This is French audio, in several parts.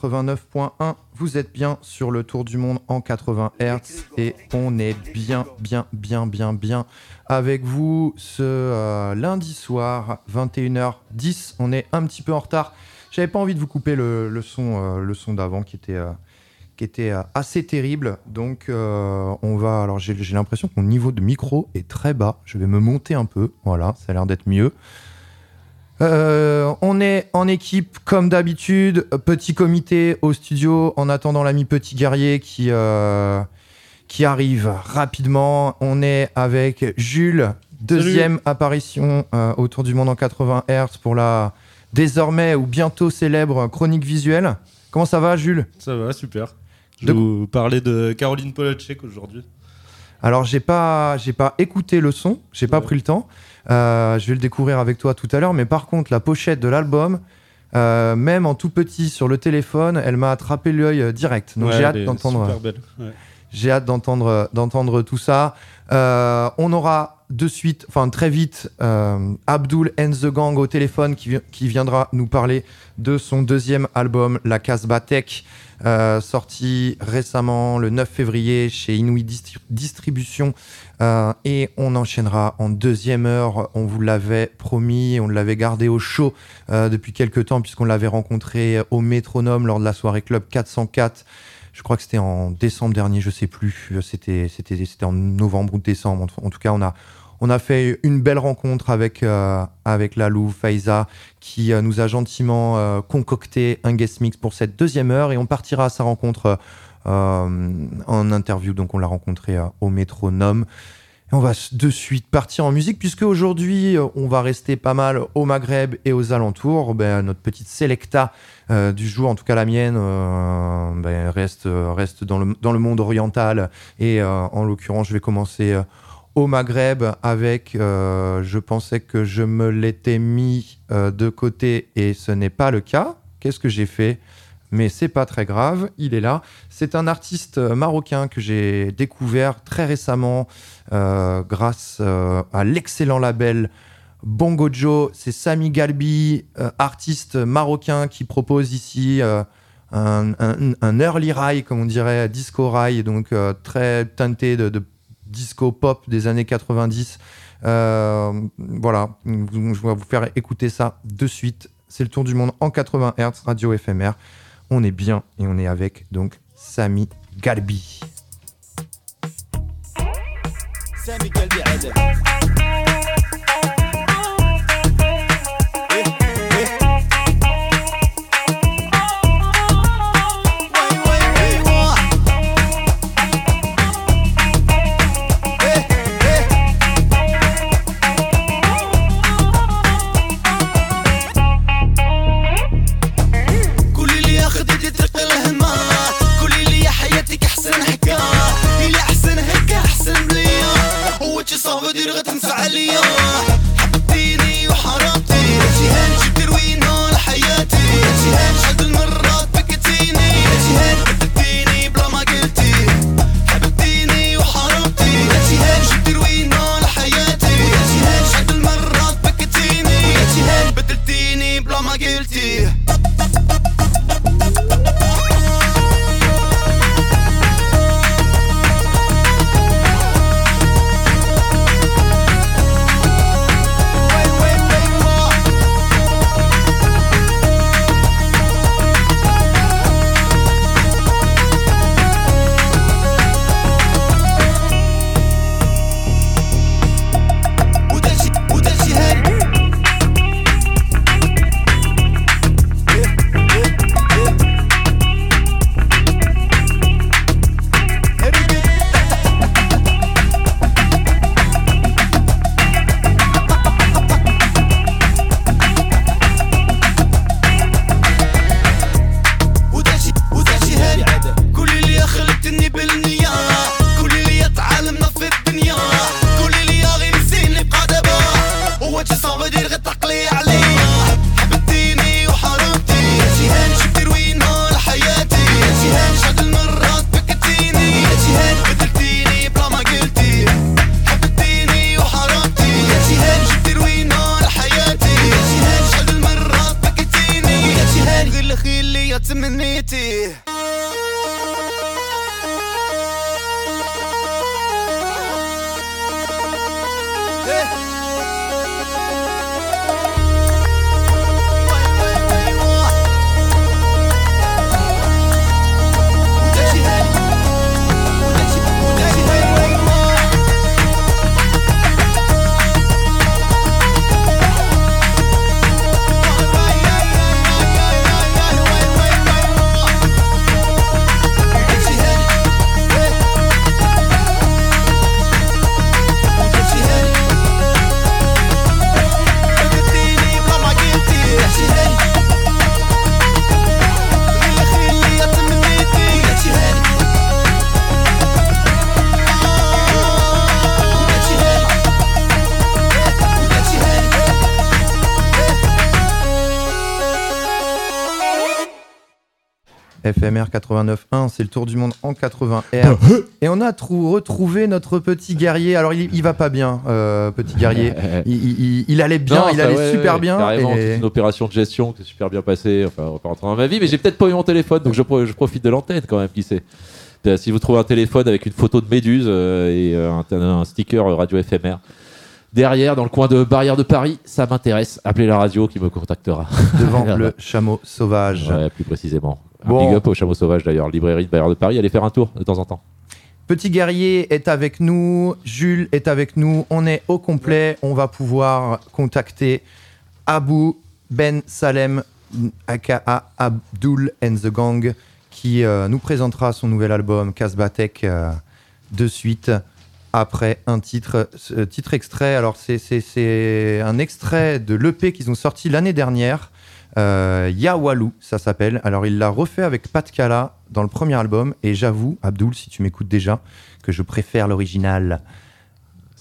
89.1. Vous êtes bien sur le tour du monde en 80 Hz et on est bien, bien, bien, bien, bien avec vous ce euh, lundi soir, 21h10. On est un petit peu en retard. J'avais pas envie de vous couper le, son, euh, son d'avant qui était, euh, qui était assez terrible. Donc on va. Alors j'ai l'impression que mon niveau de micro est très bas. Je vais me monter un peu. Voilà, ça a l'air d'être mieux. Euh, on est en équipe comme d'habitude, petit comité au studio en attendant l'ami petit guerrier qui, euh, qui arrive rapidement. On est avec Jules, deuxième apparition euh, autour du monde en 80 Hz pour la désormais ou bientôt célèbre chronique visuelle. Comment ça va Jules? Ça va, super. Je vais vous parler de Caroline Polacek aujourd'hui. Alors j'ai pas j'ai pas écouté le son, j'ai pas pris le temps. Euh, je vais le découvrir avec toi tout à l'heure, mais par contre, la pochette de l'album, euh, même en tout petit sur le téléphone, elle m'a attrapé l'œil euh, direct. Donc j'ai hâte d'entendre. J'ai hâte d'entendre d'entendre tout ça. on aura de suite, enfin très vite, Abdul and the Gang au téléphone qui, qui, viendra nous parler de son deuxième album, La Casbah Tech. Euh, sorti récemment le 9 février chez Inuit Distribution. Euh, et on enchaînera en deuxième heure. On vous l'avait promis, on l'avait gardé au chaud euh, depuis quelques temps, puisqu'on l'avait rencontré au métronome lors de la soirée Club 404 je crois que c'était en décembre dernier, je sais plus, c'était c'était en novembre ou décembre. En tout cas, on a on a fait une belle rencontre avec, euh, avec Lalou, Faiza, qui euh, nous a gentiment euh, concocté un guest mix pour cette deuxième heure et on partira à sa rencontre en interview. Donc on l'a rencontré au métronome. Et on va de suite partir en musique puisque aujourd'hui on va rester pas mal au Maghreb et aux alentours. Ben, notre petite selecta du jour, en tout cas la mienne, ben, reste, reste dans, le, dans le monde oriental. Et en l'occurrence, je vais commencer au Maghreb avec, euh, je pensais que je me l'étais mis euh, de côté et ce n'est pas le cas. Qu'est-ce que j'ai fait? Mais c'est pas très grave, il est là. C'est un artiste marocain que j'ai découvert très récemment euh, grâce à l'excellent label Bongo Joe. C'est Sami Galbi, artiste marocain qui propose ici un, early ride, comme on dirait, disco ride, donc très teinté de disco pop des années 90. Euh, voilà, je vais vous faire écouter ça de suite. C'est le tour du monde en 80 Hz, radio éphémère. On est bien et on est avec donc Sami Galbi. Galbi وجه صعب دير غتنسى عليا حبيني وحرامتي. جهان جبت روينها لحياتي جهان عد المرات بكتيني جهان بديني بلا ما قلتي. حبيتيني وحرامتي. جهان جبت روينها لحياتي جهان عد المرات بكتيني جهان بدلتيني بلا ما قلتي. FMR 89.1, c'est le tour du monde en 80 R. Et on a retrouvé notre petit guerrier. Alors, il, il va pas bien, euh, petit guerrier. Il, allait bien, il allait super bien. Carrément, une opération de gestion qui s'est super bien passée. Enfin, on va pas rentrer dans ma vie, mais j'ai peut-être pas eu mon téléphone, donc je, je profite de l'antenne quand même, qui sait. Euh, si vous trouvez un téléphone avec une photo de méduse euh, et un, sticker radio éphémère, derrière, dans le coin de Barrière de Paris, ça m'intéresse. Appelez la radio qui me contactera. Devant le chameau sauvage. Ouais, plus précisément. Bon. big up au chameau sauvage d'ailleurs, librairie de Barrière de Paris, allez faire un tour de temps en temps. Petit guerrier est avec nous, Jules est avec nous, on est au complet, on va pouvoir contacter Abu Ben Salem, aka Abdul and the Gang, qui euh, nous présentera son nouvel album Kasbatek euh, de suite après un titre, titre extrait. Alors, c'est un extrait de l'EP qu'ils ont sorti l'année dernière. Euh, Yawalou, ça s'appelle. Alors, il l'a refait avec Pat Kala dans le premier album. Et j'avoue, Abdul, si tu m'écoutes déjà, que je préfère l'original.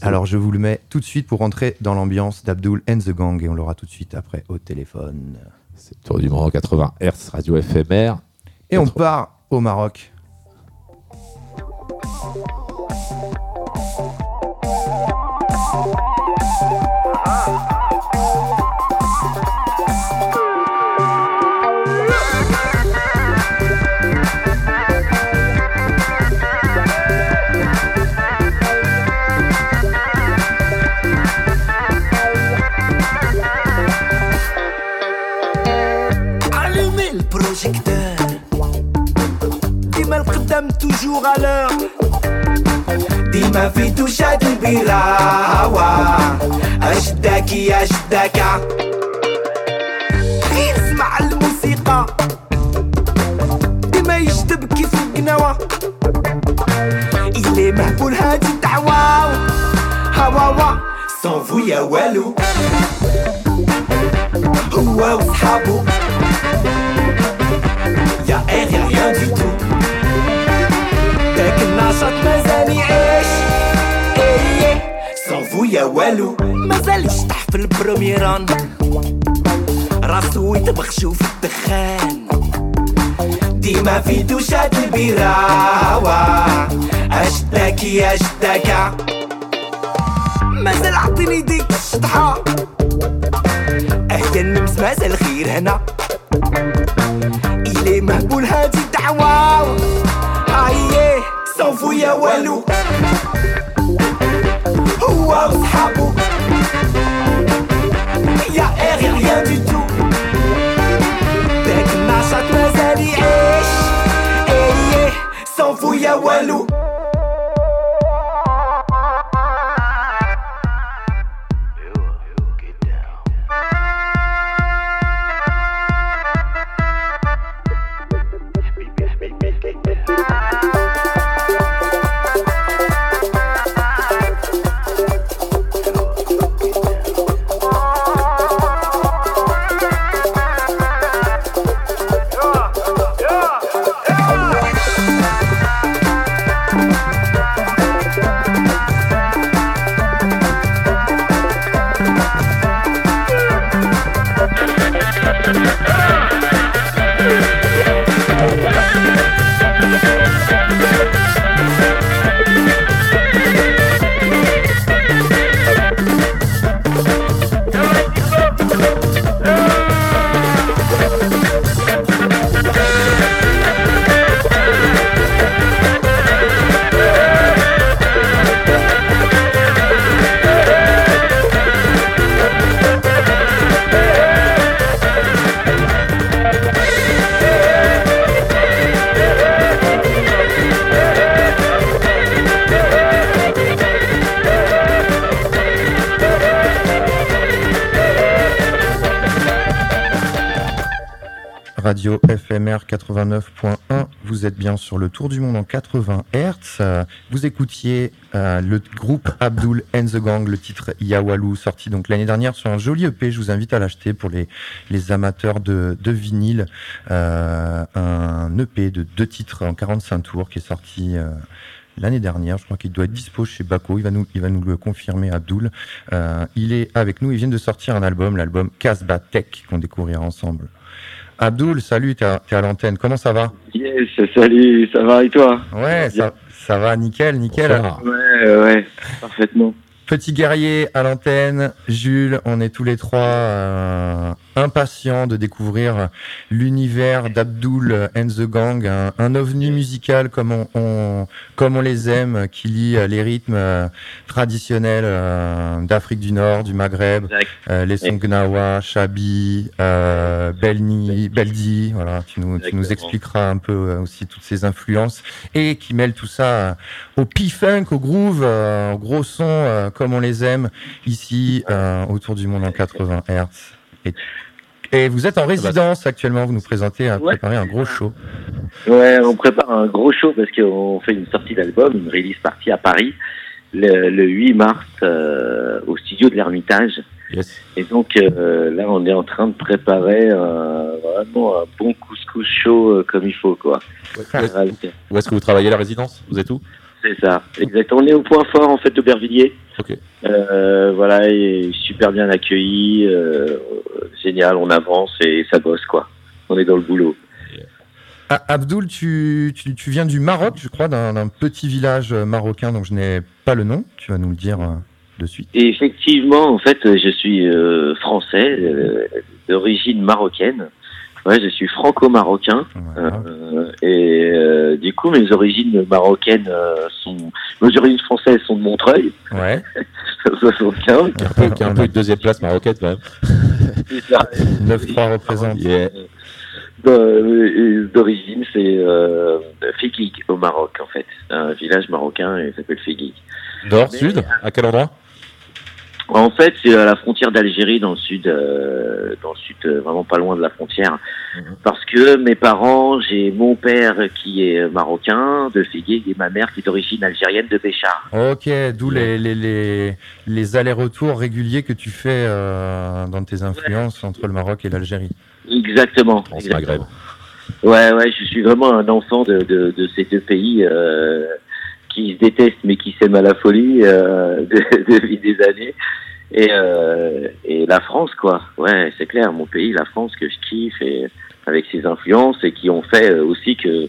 Alors, je vous le mets tout de suite pour rentrer dans l'ambiance d'Abdul and the Gang. Et on l'aura tout de suite après au téléphone. C'est Tour du Monde 80 Hz, radio éphémère. Et on part au Maroc. toujours à l'heure ديما في توشات البراوة أشداكي أشداكا غير اسمع الموسيقى ديما يجذب كيف القناوة إلي مهبول هادي الدعوة هواوا صنفو يا والو هو وصحابو يا ايه يا rien du tout النشاط مازال يعيش. إيه صافو يا والو. مازال يشطح في البروميران. راسو يتبخشو في الدخان. ديما في دوشات البراوة. اشتاكي اشتاكا مازال عطيني ديك الشطحة. أهدى النمس مازال خير هنا. إلي مهبول هادي الدعوة. ايه صنفو يا والو هو وصحابو يا اغي ريان دي تو Vous êtes bien sur le Tour du Monde en 80 Hz. Vous écoutiez euh, le groupe Abdul and the Gang, le titre Yawalou, sorti donc l'année dernière sur un joli EP. Je vous invite à l'acheter pour les, les amateurs de, de vinyle. Euh, un EP de deux titres en 45 tours qui est sorti. Euh, l'année dernière. Je crois qu'il doit être dispo chez Baco. Il va nous, il va nous le confirmer, Abdul. Euh, il est avec nous. Il vient de sortir un album, l'album Casbah Tech, qu'on découvrira ensemble Abdul, salut, t'es à, à l'antenne. Comment ça va? Salut, ça va et toi? Ouais, ça, ça va, nickel, nickel. Ouais, ouais, parfaitement. Petit guerrier à l'antenne, Jules, on est tous les trois euh, impatients de découvrir l'univers d'Abdul and the Gang, un, un ovni musical comme on, on- comme on les aime, qui lie euh, les rythmes euh, traditionnels euh, d'Afrique du Nord, du Maghreb, euh, les sons Gnawa, Chabi, euh, Belni, Beldi, voilà, tu nous, tu nous expliqueras un peu aussi toutes ces influences et qui mêlent tout ça au P-Funk, au groove, euh, au gros son euh, comme on les aime ici euh, autour du monde en 80 Hz. Et, et vous êtes en résidence actuellement, vous nous présentez, à Ouais. préparer un gros show. Ouais, on prépare un gros show parce qu'on fait une sortie d'album, une release partie à Paris, le, le 8 mars euh, au studio de l'Ermitage. Yes. Et donc euh, là, on est en train de préparer euh, vraiment un bon couscous chaud euh, comme il faut, quoi. Où est-ce où que vous travaillez à la résidence? Vous êtes où? C'est ça, exact. On est au point fort en fait d'Aubervilliers. Ok. Euh, voilà, et super bien accueilli, euh, génial. On avance et ça bosse quoi. On est dans le boulot. Ah, Abdul, tu, tu, tu viens du Maroc, je crois, d'un petit village euh, marocain dont je n'ai pas le nom. Tu vas nous le dire euh, de suite. Et effectivement, en fait, je suis euh, français, euh, d'origine marocaine. Ouais, je suis franco-marocain. Voilà. Euh, et euh, du coup, mes origines marocaines euh, sont, mes origines françaises sont de Montreuil, Ouais. 75. Qui est un peu, qui est un peu une deuxième place marocaine quand même. Ça. 9-3 représente. Yeah. Euh, D'origine, c'est euh, Figuig au Maroc, en fait. Un village marocain, et il s'appelle Figuig. Nord, Mais- sud À quel endroit? En fait, c'est à la frontière d'Algérie, dans le sud, euh, dans le sud, euh, vraiment pas loin de la frontière. Mhm. Parce que mes parents, j'ai mon père qui est marocain de Figuig et ma mère qui est d'origine algérienne de Béchar. Ok, d'où les, les, les, les allers-retours réguliers que tu fais euh, dans tes influences entre le Maroc et l'Algérie. Exactement. France exactement. Maghreb. Ouais, ouais, je suis vraiment un enfant de, de, de ces deux pays euh, qui se détestent mais qui s'aiment à la folie euh, de- depuis des années. Et, euh, et la France, quoi. Ouais, c'est clair, mon pays, la France, que je kiffe, et avec ses influences et qui ont fait euh, aussi que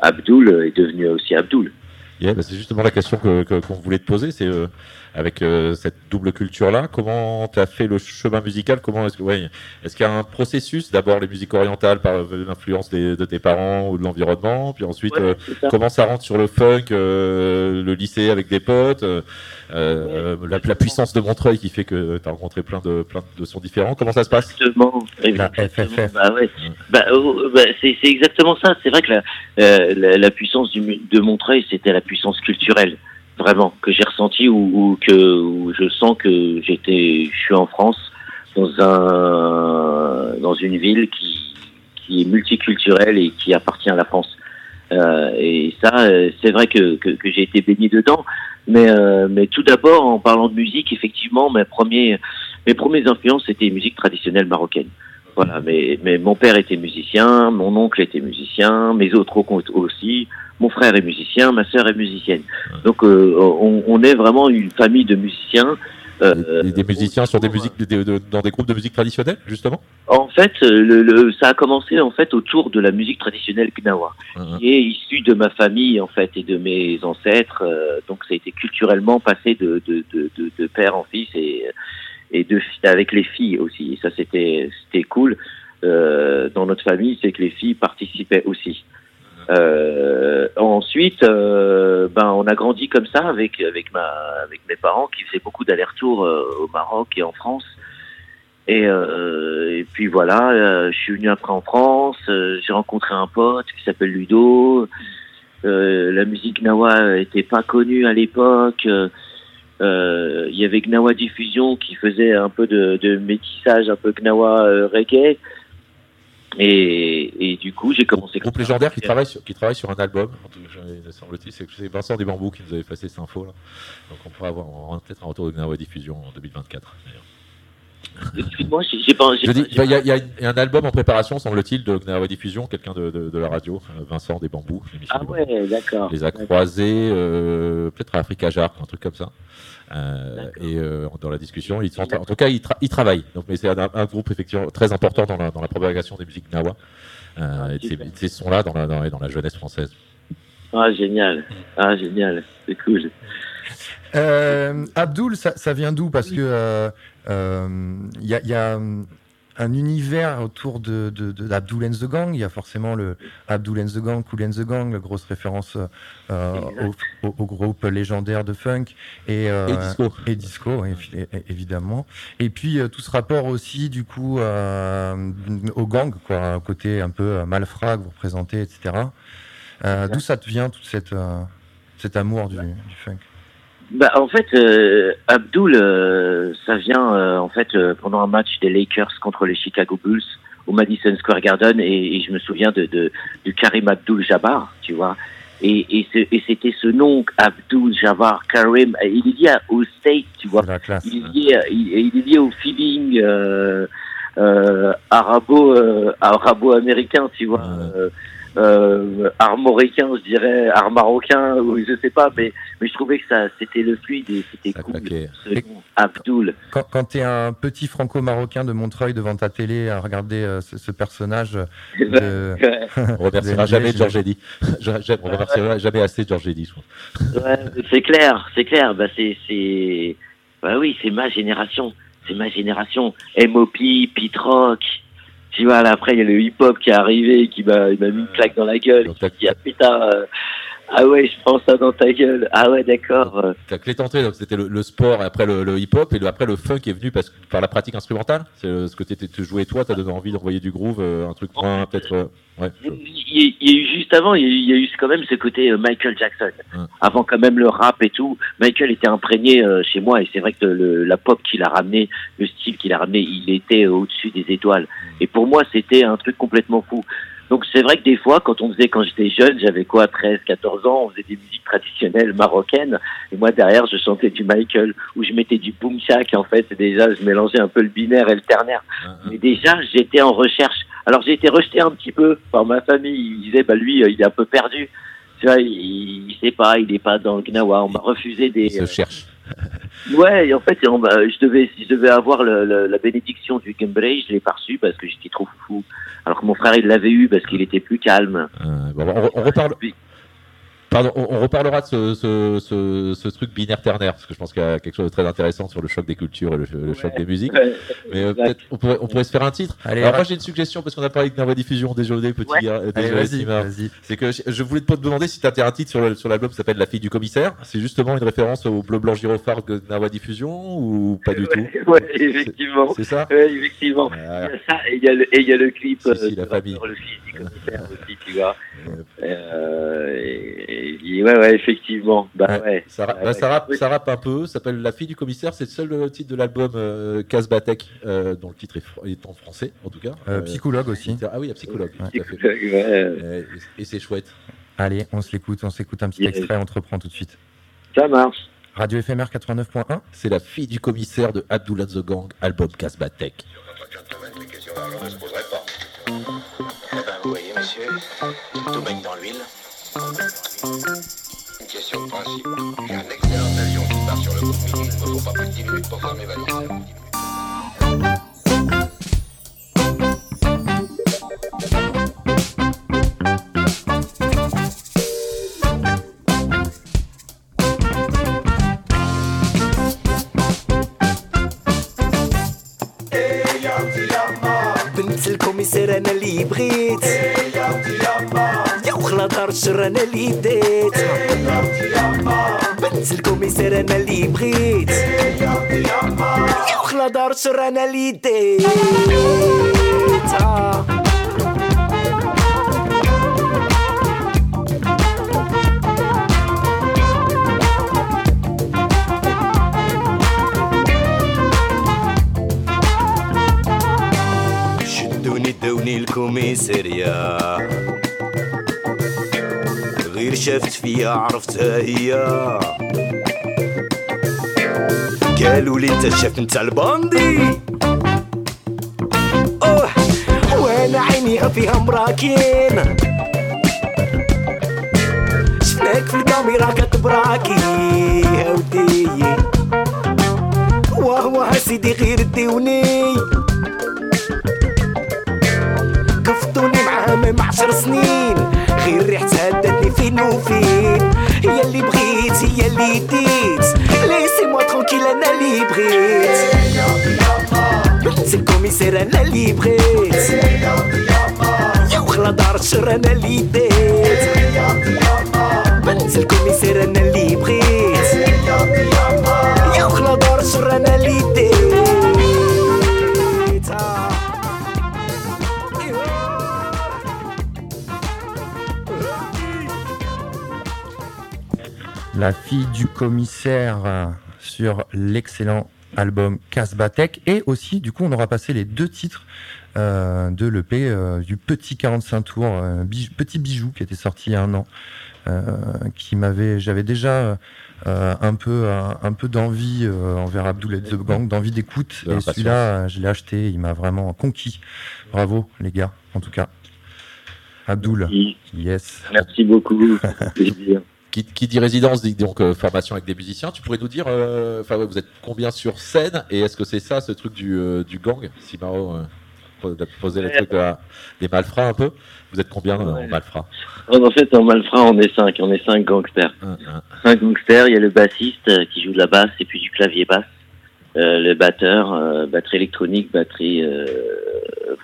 Abdul est devenu aussi Abdul. Yeah, bah, c'est justement la question que qu'on voulait te poser. C'est avec euh, cette double culture-là, comment tu as fait le chemin musical? Comment est-ce que ouais, est-ce qu'il y a un processus? D'abord les musiques orientales par l'influence des- de tes parents ou de l'environnement, puis ensuite Ouais, euh, comment ça rentre sur le funk, euh, le lycée avec des potes, euh, euh, la, la puissance de Montreuil qui fait que tu as rencontré plein de plein de sons différents. Comment ça se passe? Exactement. La exactement. FFF. Bah ouais. Bah, euh, bah, c'est c'est exactement ça. C'est vrai que la, euh, la, la puissance du, de Montreuil, c'était la puissance culturelle, vraiment, que j'ai ressenti ou, ou que où je sens que j'étais, je suis en France, dans un, dans une ville qui, qui est multiculturelle et qui appartient à la France. Euh, et ça, euh, c'est vrai que, que, que j'ai été baigné dedans. Mais, euh, mais tout d'abord, en parlant de musique, effectivement, mes premiers, mes premières influences, c'était les musiques traditionnelles marocaines. Voilà, mais, mais mon père était musicien, mon oncle était musicien, mes autres oncles aussi, mon frère est musicien, ma sœur est musicienne. Donc euh, on, on est vraiment une famille de musiciens. euh, des, des musiciens sur des musiques des- de- dans des groupes de musique traditionnelle justement? En fait, euh, le, le- ça a commencé en fait autour de la musique traditionnelle gnawa, qui est issue de ma famille en fait et de mes ancêtres. euh, donc ça a été culturellement passé de, de, de père en fils et, et de avec les filles aussi. Ça c'était c'était cool euh, dans notre famille, c'est que les filles participaient aussi. Euh, ensuite, euh, ben on a grandi comme ça avec avec ma avec mes parents qui faisaient beaucoup d'allers-retours euh, au Maroc et en France. Et, euh, et puis voilà, euh, je suis venu après en France, j'ai rencontré un pote qui s'appelle Ludo. La musique Gnawa était pas connue à l'époque. Euh, Il y avait Gnawa Diffusion qui faisait un peu de, de métissage, un peu Gnawa euh, reggae. Et, et du coup, j'ai commencé groupe légendaire qui travaille sur, qui travaille sur un album semble-t-il c'est Vincent des Bambous qui nous avait passé cette info là donc on pourra avoir peut-être un retour de Gnawa Diffusion en 2024 d'ailleurs. Excuse-moi, j'ai j'ai pas. il y, a- il y a un album en préparation, semble-t-il, de Gnawa Diffusion, quelqu'un de, de- de la radio, Vincent des Bambous. Ah ouais, d'accord. les a croisés, euh, peut-être à Africa Jar, un truc comme ça. Euh, et euh, dans la discussion, ils sont, en tout cas, ils, tra- ils travaillent. Donc, mais c'est un, un groupe effectivement très important dans la, dans la propagation des musiques Gnawa. Euh, Ah, et de ces- sons-là dans la, dans, dans la jeunesse française. Ah, génial. Ah, génial. C'est cool. Euh, Abdul, ça, ça vient d'où? Parce que euh, il y a, il y a, hum, un univers autour de, de, de Abdul and the Gang. Il y a forcément le Abdul and the Gang, Cool and the Gang, la grosse référence euh, au, au- au groupe légendaire de funk et, euh, Et disco. et disco, évidemment. Et puis euh, tout ce rapport aussi, du coup, euh, au gang, quoi, un côté un peu euh, malfrat que vous représentez, etc. Euh, D'où ça te vient, tout cette, euh, cet amour du, du funk? Bah, en fait, euh, Abdul, euh, ça vient euh, en fait euh, pendant un match des Lakers contre les Chicago Bulls au Madison Square Garden et, et je me souviens de, de, de Karim Abdul Jabbar, tu vois. Et, et, c'était ce nom Abdul Jabbar Karim. Il est lié au state, tu vois. Classe. Il est lié, il, il est lié au feeling euh, euh, arabo euh, arabo-américain, tu vois. Ouais. Euh, euh, armoricain, je dirais, art marocain, ou je sais pas, mais, mais je trouvais que ça, c'était le fluide et c'était cool. Abdul. Quand, quand tu es un petit franco-marocain de Montreuil devant ta télé à regarder euh, ce, ce personnage de... Ouais, On remerciera jamais Eddy. Je- On remerciera jamais assez George Eddy, je trouve. ouais, c'est clair, c'est clair. Bah, c'est, c'est, bah oui, c'est ma génération. C'est ma génération. MOP, Pete Après, il y a le hip-hop qui est arrivé, qui m'a, il m'a mis une claque dans la gueule. Qui t'as- dit, ah putain, euh, ah ouais, je prends ça dans ta gueule. Ah ouais, d'accord. Ta clé d'entrée, donc c'était le, le sport, après le, le hip-hop, et le- après le funk est venu parce, par la pratique instrumentale. C'est euh, ce que tu jouais toi, t'as donné envie d'envoyer du groove, euh, un truc moins peut-être. euh, ouais. je- Il y, a- il y a eu juste avant, il y a eu, il y a eu quand même ce côté Michael Jackson. Ouais. Avant quand même le rap et tout, Michael était imprégné chez moi et c'est vrai que le, la pop qu'il a ramené, le style qu'il a ramené, il était au-dessus des étoiles. Et pour moi, c'était un truc complètement fou. Donc c'est vrai que des fois, quand on faisait, quand j'étais jeune, j'avais quoi, 13, 14 ans, on faisait des musiques traditionnelles marocaines. Et moi derrière, je chantais du Michael ou je mettais du boom shack. En fait, déjà, je mélangeais un peu le binaire et le ternaire. un- un- Mais déjà, j'étais en recherche. Alors j'ai été rejeté un petit peu par ma famille. Ils disaient, bah lui, euh, il est un peu perdu. Tu vois, il, il sait pas, il est pas dans le Gnawa. On m'a refusé Il des. se cherche. euh, ouais, et en fait, on je devais, si je devais avoir le, le- la bénédiction du Gumbrey, je l'ai pas reçu parce que j'étais trop fou. Alors que mon frère, il l'avait eu parce qu'il était plus calme. Euh, on, on reparle. Pardon, on, on reparlera de ce, ce, ce, ce truc binaire ternaire parce que je pense qu'il y a quelque chose de très intéressant sur le choc des cultures et le, le choc des musiques. Ouais. Mais euh, peut-être on pourrait, on pourrait se faire un titre. Allez, Alors moi j'ai une suggestion parce qu'on a parlé de Nava Diffusion, désolé petit Ouais. gars, euh, désolé vas-y. C'est que je, je voulais te demander si tu as un titre sur le- sur l'album qui s'appelle La fille du commissaire. C'est justement une référence au bleu blanc gyrophare de Nawa Diffusion ou pas du tout? Ouais, ouais, effectivement. C'est ça? Ouais, effectivement. Ah, Il y a ça et il y a le, et il y a le clip. Si, si, euh, la du famille. Le fils du commissaire aussi, tu vois. Euh, Euh, et, et- ouais, ouais, effectivement. Bah Ouais. ouais. Ça, ra- bah, ça, rappe, ça rappe un peu, ça s'appelle La fille du commissaire, c'est le seul euh, titre de l'album euh, Casbatek, euh, dont le titre est, en français en tout cas. Euh, Euh, psychologue aussi. Ah oui, un psychologue, Ouais. Euh, Et, et c'est chouette. Allez, on se l'écoute, on s'écoute un petit Yes. extrait, on te reprend tout de suite. Ça marche. Radio éphémère 89.1. C'est La fille du commissaire de Abdullah the Gang, album Casbatek. Eh ben, vous voyez, monsieur, tout baigne dans l'huile. Une question de principe. J'ai un excellent avion qui part sur le coup de midi. Il ne me faut pas plus de 10 minutes pour faire mes valises. بنت الكوميسير أنا اللي بغيت. يا وخلا الشر أنا اللي بديت بنت الكوميسير أنا اللي بغيت. يا وخلا الشر أنا اللي ديت. ودوني الكوميسارية. غير شافت فيا عرفتها هي. قالوا لي انت الشاف نتاع الباندي. أوه وأنا عيني فيها مراكين شفناك في الكاميرا كتبراكي. يا ودي واه سيدي غير ديوني كفتوني معاه من عشر سنين. غير ريحتها هدتني فين وفين. هي اللي بغيت هي اللي ديت. ليسي موا ترونكيل أنا اللي بغيت. بنت الكوميسير أنا اللي بغيت. يا وخلا دار الشر أنا اللي ديت. بنت الكوميسير أنا اللي بغيت. يا وخلا دار الشر أنا اللي ديت. La fille du commissaire euh, sur l'excellent album Casbatek. Et aussi, du coup, on aura passé les deux titres euh, de l'EP euh, du petit 45 tours, euh, bij- petit bijou qui était sorti il y a un an. euh, qui m'avait, j'avais déjà euh, un peu, un, un peu d'envie euh, envers Abdul et The Gang, d'envie d'écoute. De Et celui-là, je l'ai acheté, il m'a vraiment conquis. Bravo, les gars, en tout cas. Abdul, Merci. yes. Merci beaucoup. plaisir. Qui, qui dit résidence dit donc euh, formation avec des musiciens. Tu pourrais nous dire, euh, enfin ouais, vous êtes combien sur scène et est-ce que c'est ça ce truc du, euh, du gang? Si Maro euh, pose- posé le truc de la- des malfrats un peu. Vous êtes combien en malfrats? En fait, en Malfrat, on est cinq. On est cinq gangsters. Un, un. Cinq gangsters. Il y a le bassiste qui joue de la basse et puis du clavier basse. Le batteur, batterie électronique, batterie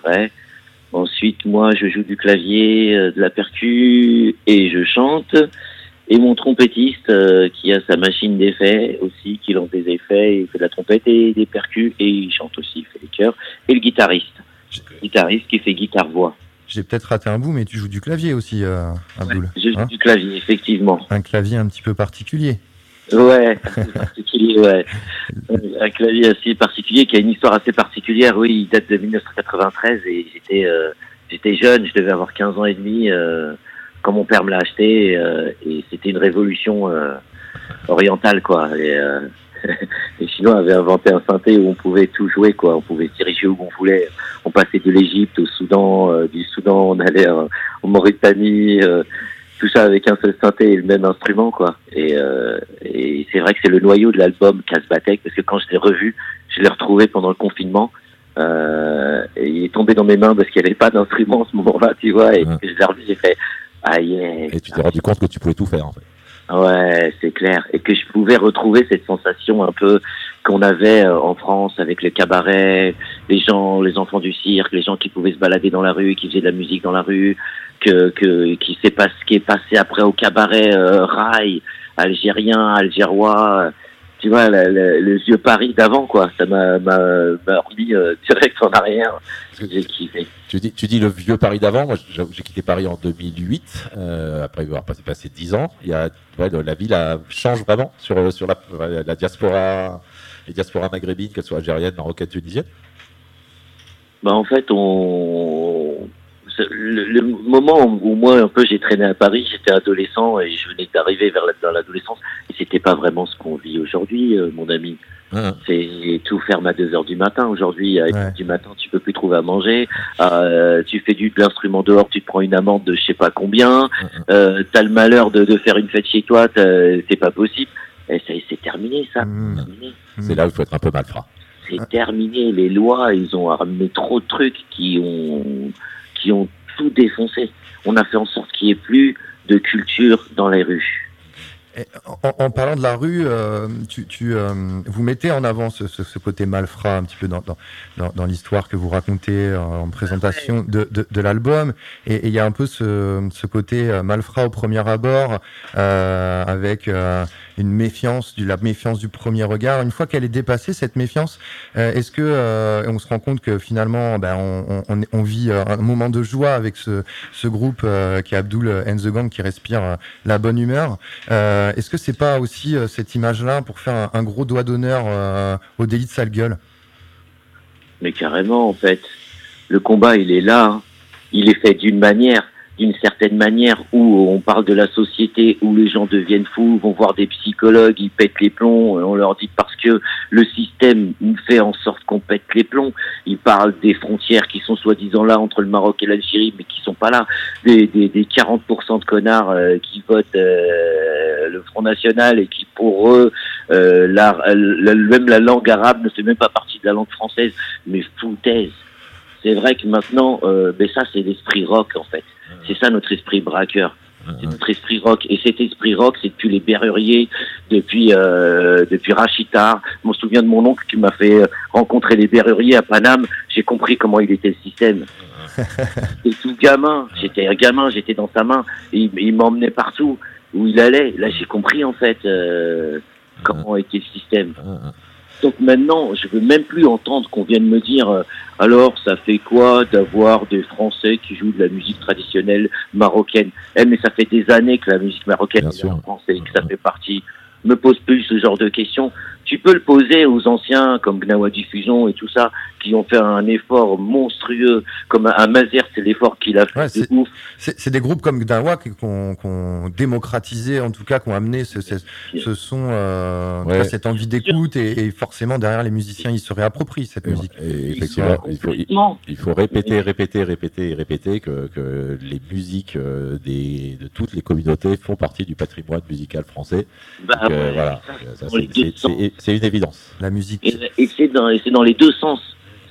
vraie. Ensuite, moi, je joue du clavier, de la percu et je chante. Et mon trompettiste euh, qui a sa machine d'effets aussi, qui lance des effets, il fait de la trompette et des percus et il chante aussi, il fait des chœurs. Et le guitariste, guitariste qui fait guitare-voix. J'ai peut-être raté un bout, mais tu joues du clavier aussi, euh, Abdul. Je joue Hein du clavier, effectivement. un clavier un petit peu particulier. Ouais, particulier, ouais. Un clavier assez particulier qui a une histoire assez particulière. Oui, il date de 1993 et j'étais euh, j'étais jeune, je devais avoir 15 ans et demi euh, quand mon père me l'a acheté euh, et c'était une révolution euh, orientale quoi. Et, euh, les Chinois avaient inventé un synthé où on pouvait tout jouer quoi. On pouvait se diriger où on voulait. On passait de l'Égypte au Soudan, euh, du Soudan on allait euh, en Mauritanie. euh, tout ça avec un seul synthé et le même instrument quoi. Et, et c'est vrai que c'est le noyau de l'album Casbatek parce que quand je l'ai revu, je l'ai retrouvé pendant le confinement. Et il est tombé dans mes mains parce qu'il n'y avait pas d'instrument à ce moment-là, tu vois. Et Ouais. je l'ai revu, j'ai fait ah. Et tu t'es rendu compte que tu pouvais tout faire en fait. Ouais, c'est clair. Et que je pouvais retrouver cette sensation un peu qu'on avait euh, en France avec les cabarets, les gens, les enfants du cirque, les gens qui pouvaient se balader dans la rue, qui faisaient de la musique dans la rue, que, que qui s'est passé, qui est passé après au cabaret euh, rail algérien, algérois. Tu vois, le, le- le vieux Paris d'avant, quoi. Ça m'a remis euh, direct en arrière. J'ai kiffé. Tu dis, tu dis le vieux Paris d'avant. Moi, j'ai quitté Paris en 2008, euh, après avoir passé, passé 10 ans. Il y a, ouais, la ville a, change vraiment sur, sur la, la diaspora, les diasporas maghrébines, qu'elles soient algériennes, marocaines, tunisiennes. Bah en fait, on le, le moment où moi un peu j'ai traîné à Paris, j'étais adolescent et je venais d'arriver vers la, dans l'adolescence et c'était pas vraiment ce qu'on vit aujourd'hui, euh, mon ami. Hein. C'est tout ferme à 2 heures du matin aujourd'hui. À Ouais. 2 heures du matin, tu peux plus trouver à manger. Euh, tu fais du de l'instrument dehors, tu te prends une amende de je sais pas combien. Euh, T'as le malheur de, de faire une fête chez toi, c'est pas possible. Et c'est terminé ça. Mmh. Terminé. C'est là où il faut être un peu malfrat. C'est terminé. Les lois, ils ont ramené trop de trucs qui ont, qui ont tout défoncé. On a fait en sorte qu'il n'y ait plus de culture dans les rues. En, en parlant de la rue, euh, tu, tu, euh, vous mettez en avant ce, ce- ce côté malfrat un petit peu dans, dans, dans, dans l'histoire que vous racontez euh, en présentation de, de, de l'album. Et il y a un peu ce, ce côté euh, malfrat au premier abord, euh, avec euh, une méfiance, du, la méfiance du premier regard. Une fois qu'elle est dépassée, cette méfiance, euh, est-ce que euh, on se rend compte que finalement, ben, on, on, on vit un moment de joie avec ce, ce groupe euh, qui est Abdul and the Gang qui respire la bonne humeur euh, Est-ce que c'est pas aussi euh, cette image-là pour faire un, un gros doigt d'honneur euh, au délit de sale gueule? Mais carrément, en fait, le combat, il est là. hein. Il est fait d'une manière, d'une certaine manière, où on parle de la société, où les gens deviennent fous, vont voir des psychologues, ils pètent les plombs, on leur dit parce que le système fait en sorte qu'on pète les plombs. Il parle des frontières qui sont soi-disant là entre le Maroc et l'Algérie, mais qui sont pas là. Des, des, des 40% de connards euh, qui votent euh, le Front National et qui pour eux, euh, la, la- même la langue arabe ne fait même pas partie de la langue française. Mais foutaise. C'est vrai que maintenant, euh, ben ça c'est l'esprit rock en fait. C'est ça notre esprit braqueur. C'est notre esprit rock. Et cet esprit rock, c'est depuis les Berruriers, depuis euh, depuis Rachitar. Je me souviens de mon oncle qui m'a fait euh, rencontrer les Berruriers à Paname. J'ai compris comment il était le système. Et tout gamin, j'étais un gamin, j'étais dans sa main. Et il, il m'emmenait partout où il allait. Là, j'ai compris en fait euh, comment était le système. Donc maintenant, je veux même plus entendre qu'on vienne me dire euh, alors ça fait quoi d'avoir des Français qui jouent de la musique traditionnelle marocaine? Eh mais ça fait des années que la musique marocaine est en France et que ça fait partie. Me pose plus ce genre de questions. Tu peux le poser aux anciens comme Gnawa Diffusion et tout ça qui ont fait un effort monstrueux comme un Mazer, c'est l'effort qu'il a fait. Ouais, de c'est- ouf. C'est c'est des groupes comme Gdawa qui qui ont, qui ont démocratisé, en tout cas, qui ont amené ce, ce, ce son, euh, Ouais. cas, cette envie d'écoute, et, et forcément, derrière, les musiciens, ils se réapproprient cette musique. Et effectivement, il faut, il, il faut répéter, répéter, répéter et répéter que, que les musiques euh, des, de toutes les communautés font partie du patrimoine musical français. Bah Donc, euh, ouais, voilà, c'est- c'est une évidence. La musique. Et, et c'est dans, les deux sens.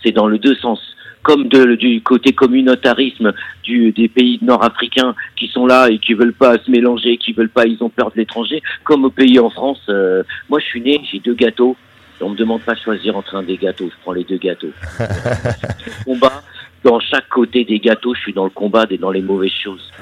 C'est dans le deux sens. Comme de, du côté communautarisme du, des pays nord-africains qui sont là et qui veulent pas se mélanger, qui veulent pas, ils ont peur de l'étranger. Comme au pays en France, euh, moi je suis né, j'ai deux gâteaux. On me demande pas de choisir entre un des gâteaux, je prends les deux gâteaux. combat, dans chaque côté des gâteaux, je suis dans le combat et dans les mauvaises choses.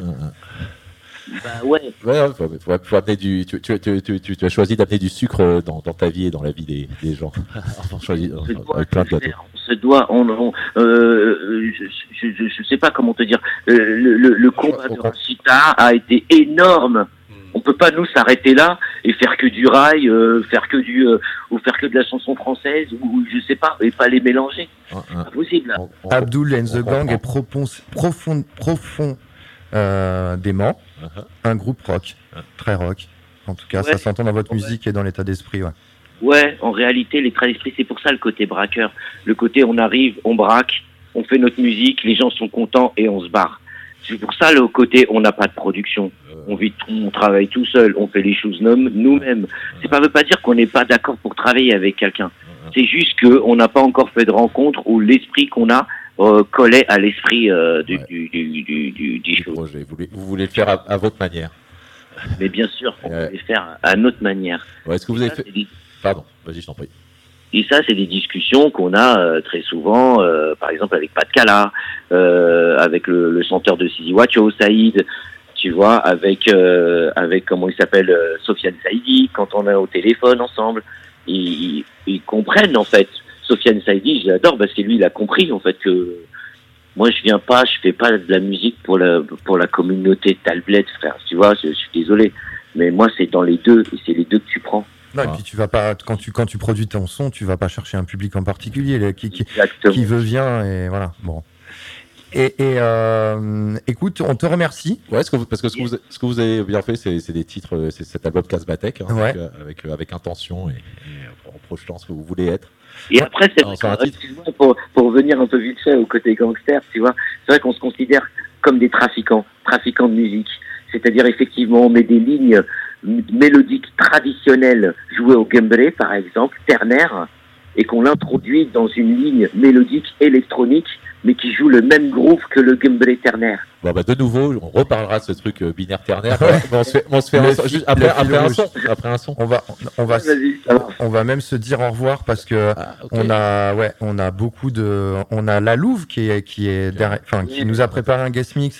Bah ouais. Faut, faut- faut amener du, tu, tu, tu, tu, tu- tu as choisi d'amener du sucre dans, dans ta vie et dans la vie des, des gens. Enfin, choisi, se doit avec plein de de le gâteaux. faire. On se doit, on, on- euh, je, je, je, sais pas comment te dire. Euh, le, le, le combat de Rachita a été énorme. On peut pas nous s'arrêter là et faire que du rail, euh, faire que du euh, ou faire que de la chanson française ou je sais pas et pas les mélanger. C'est pas possible. là. Abdul and the Gang est propon- profond, profond euh, dément, un groupe rock, très rock. En tout cas, Ouais. ça s'entend dans votre musique et dans l'état d'esprit. Ouais. Ouais, en réalité, l'état d'esprit, c'est pour ça le côté braqueur. Le côté, on arrive, on braque, on fait notre musique, les gens sont contents et on se barre. C'est pour ça le côté, on n'a pas de production. On vit, on travaille tout seul, on fait les choses nous-mêmes. C'est pas veut pas dire qu'on n'est pas d'accord pour travailler avec quelqu'un. C'est juste que on n'a pas encore fait de rencontre où l'esprit qu'on a euh, collait à l'esprit euh, du, du, du, du, du, du show. projet. Vous voulez, vous voulez le faire à, à votre manière. Mais bien sûr, on peut le faire à notre manière. Ouais, Est-ce que vous avez Ça, fait des- Pardon, vas-y, je t'en prie. Et ça, c'est des discussions qu'on a euh, très souvent, euh, par exemple avec Pat Kala, euh, avec le, le chanteur de Sidi Wacho, Saïd, tu vois, avec euh, avec comment il s'appelle, euh, Sofiane Saïdi, quand on est au téléphone ensemble, ils comprennent en fait. Sofiane Saïdi, je l'adore parce que lui, il a compris en fait que moi, je viens pas, je fais pas de la musique pour la pour la communauté Talbled, frère. Tu vois, je, je suis désolé, mais moi, c'est dans les deux, et c'est les deux que tu prends. Non, et puis tu vas pas quand tu quand tu produis ton son, tu vas pas chercher un public en particulier qui qui, veut vient et voilà. Bon. Et, et, euh, écoute, on te remercie. Ouais, ce que vous- parce que ce que, vous, ce que vous avez bien fait, c'est des titres, euh, c'est cet album Casbatek, hein, Ouais. avec, euh, avec, avec intention et, et, en projetant ce que vous voulez être. Et après, c'est vrai un pour, pour revenir un peu vite fait au côté gangster, tu vois, c'est vrai qu'on se considère comme des trafiquants, trafiquants de musique. C'est-à-dire, effectivement, on met des lignes mélodiques traditionnelles jouées au gumbré, par exemple, ternaire, et qu'on l'introduit dans une ligne mélodique électronique, mais qui joue le même groove que le gumbré ternaire. Bon, bah, de nouveau, on reparlera de ce truc euh, binaire ternaire. On se fait, on se fait Le un son- fil- juste après, après un son. Après un son. On va, on va, on va même se dire au revoir parce que Ah, on a, ouais, on a beaucoup de, on a la Louve qui est, qui est derrière, enfin, qui nous a préparé un guest mix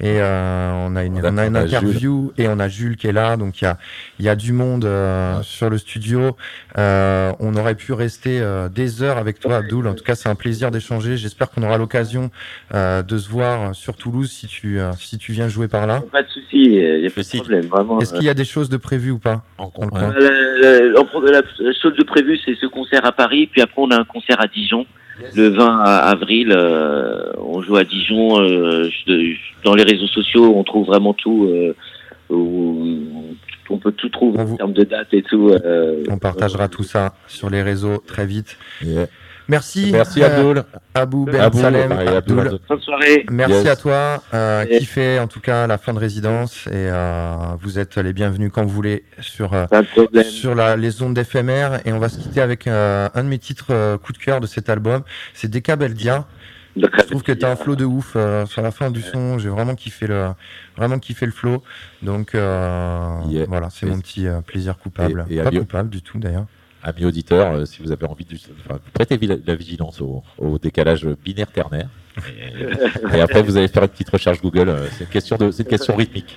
et euh, on a une, On a- on a une on a interview et on a Jules qui est là, donc il y a, il y a du monde euh, sur le studio. Euh, on aurait pu rester euh, des heures avec toi, Abdoul. En tout cas, c'est un plaisir d'échanger. J'espère qu'on aura l'occasion euh, de se voir sur Toulouse si tu, euh, si tu viens jouer par là. Pas de souci, il n'y a pas de problème, vraiment. Est-ce qu'il y a des choses de prévues ou pas coin Euh, la, la- en pro- la- la chose de prévu, c'est ce concert à Paris, puis après on a un concert à Dijon. Le 20 avril, euh, on joue à Dijon. euh, je- dans les réseaux sociaux, on trouve vraiment tout. euh, où- on peut tout trouver On en vous- termes de date et tout. euh, On partagera tout ça sur les réseaux très vite. Merci. Merci euh, Abdul. Abou Ben Abou, Salem. Bonne soirée. Merci Yes. à toi, euh, Yes. qui fait en tout cas la fin de résidence et euh, vous êtes les bienvenus quand vous voulez sur euh, de sur la, les ondes d'éphémère et on va se quitter avec euh, un de mes titres euh, coup de cœur de cet album, c'est Deka Beldia. Je trouve que t'as un flow de ouf euh, sur la fin du son. J'ai vraiment kiffé le, vraiment kiffé le flow. Donc euh, Yeah. voilà, c'est mon petit euh, plaisir coupable. et Pas coupable du tout d'ailleurs. Amis auditeurs, euh, si vous avez envie de enfin, prêtez la vigilance au, au décalage binaire ternaire. Et, et après, vous allez faire une petite recherche Google. euh, C'est une question de, c'est une question rythmique.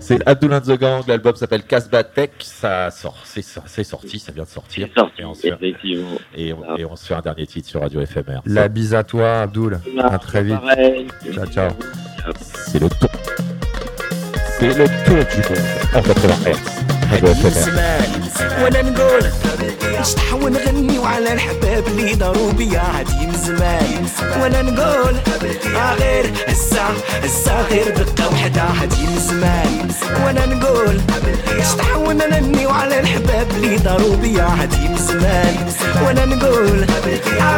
C'est Abdul and the Gang. L'album s'appelle Casbah Tech. Ça sort, c'est so- c'est sorti, ça vient de sortir. Sorti, Et on, se fait, effectivement. et, on, et on se fait un dernier titre sur Radio FMR. La bise à toi, Abdul. À très vite. Pareil. Ciao, ciao. C'est le tour. C'est le tour du monde en 80 Hz. Have a good day. نشطح ونغني وعلى الحباب اللي داروا بيا. هادي من زمان وأنا نقول غير هسا هسا غير دقة وحدة. هادي من زمان وأنا نقول نشطح ونغني وعلى الحباب اللي داروا بيا. هادي من زمان وأنا نقول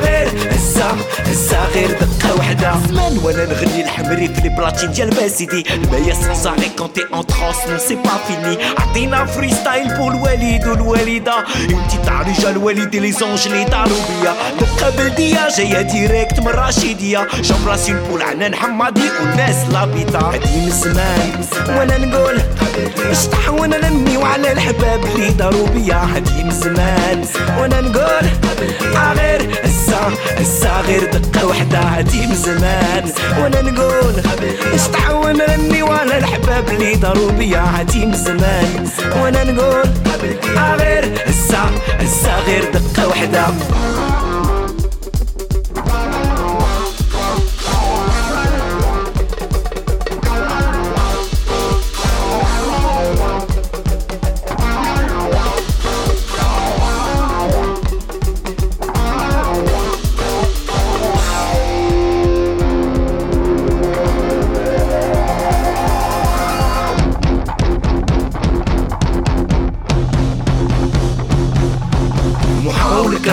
غير هسا هسا غير دقة وحدة. زمان وأنا نغني الحمري في لي بلاتين ديال باسيدي. المايا سانساري كونتي اون ترانس نو سي با فيني. عطينا فري ستايل بور الوالد والوالدة. انتي تاع رجال والدي لي زونج لي داروا بيا دقة بلدية جاية ديريكت من رشيديه جاب راسي نقول عنان حمادي والناس لابيتا هادي من زمان وأنا نقول نشطح وأنا نني وعلى الحباب اللي داروا بيا. هادي من زمان وأنا نقول غير هسا هسا غير دقة وحدة. هادي من زمان وأنا نقول نشطح وأنا نني وعلى الحباب اللي داروا بيا. هادي من زمان وأنا نقول غير هسا هسا لسه غير دقة وحدة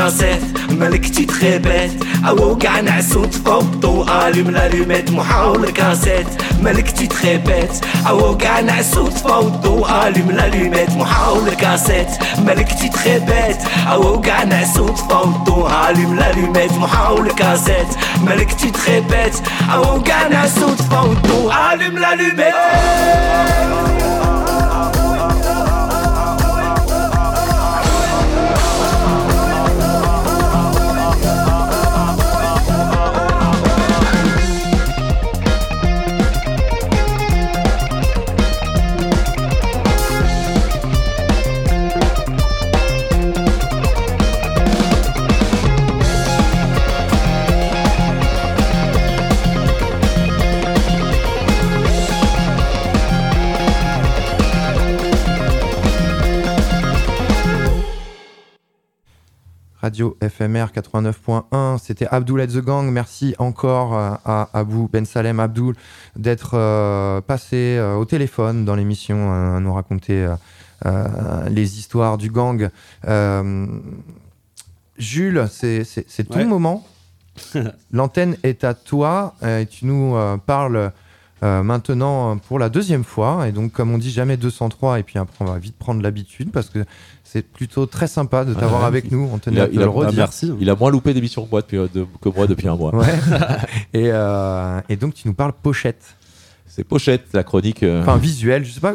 راسات ملكتي تخيبات اوقع نعس فوق ضوء الوم لالومات محاولة كاسات ملكتي تخيبات اوقع نعس فوق ضوء الوم لالومات محاولة كاسات ملكتي تخيبات اوقع نعس فوق ضوء الوم لالومات محاولة كاسات ملكتي تخيبات اوقع نعس فوق ضوء الوم لالومات Radio FMR 89.1, c'était Abdul at the Gang. Merci encore euh, à Abou Ben Salem Abdul d'être euh, passé euh, au téléphone dans l'émission à nous raconter les histoires du gang. Jules, c'est ton Ouais. moment. L'antenne est à toi et tu nous parles euh, maintenant pour la deuxième fois. Et donc, comme on dit, jamais 203. Et puis après, on va vite prendre l'habitude parce que c'est plutôt très sympa de t'avoir Ouais. avec nous. On tenait Il a- à te il a- le ah, redire. merci. Il a moins loupé d'émissions que moi depuis, euh, de- que moi depuis un mois. Ouais. et, euh, et donc, tu nous parles pochette. C'est Pochette, la chronique. euh, Enfin, visuel. Je sais pas.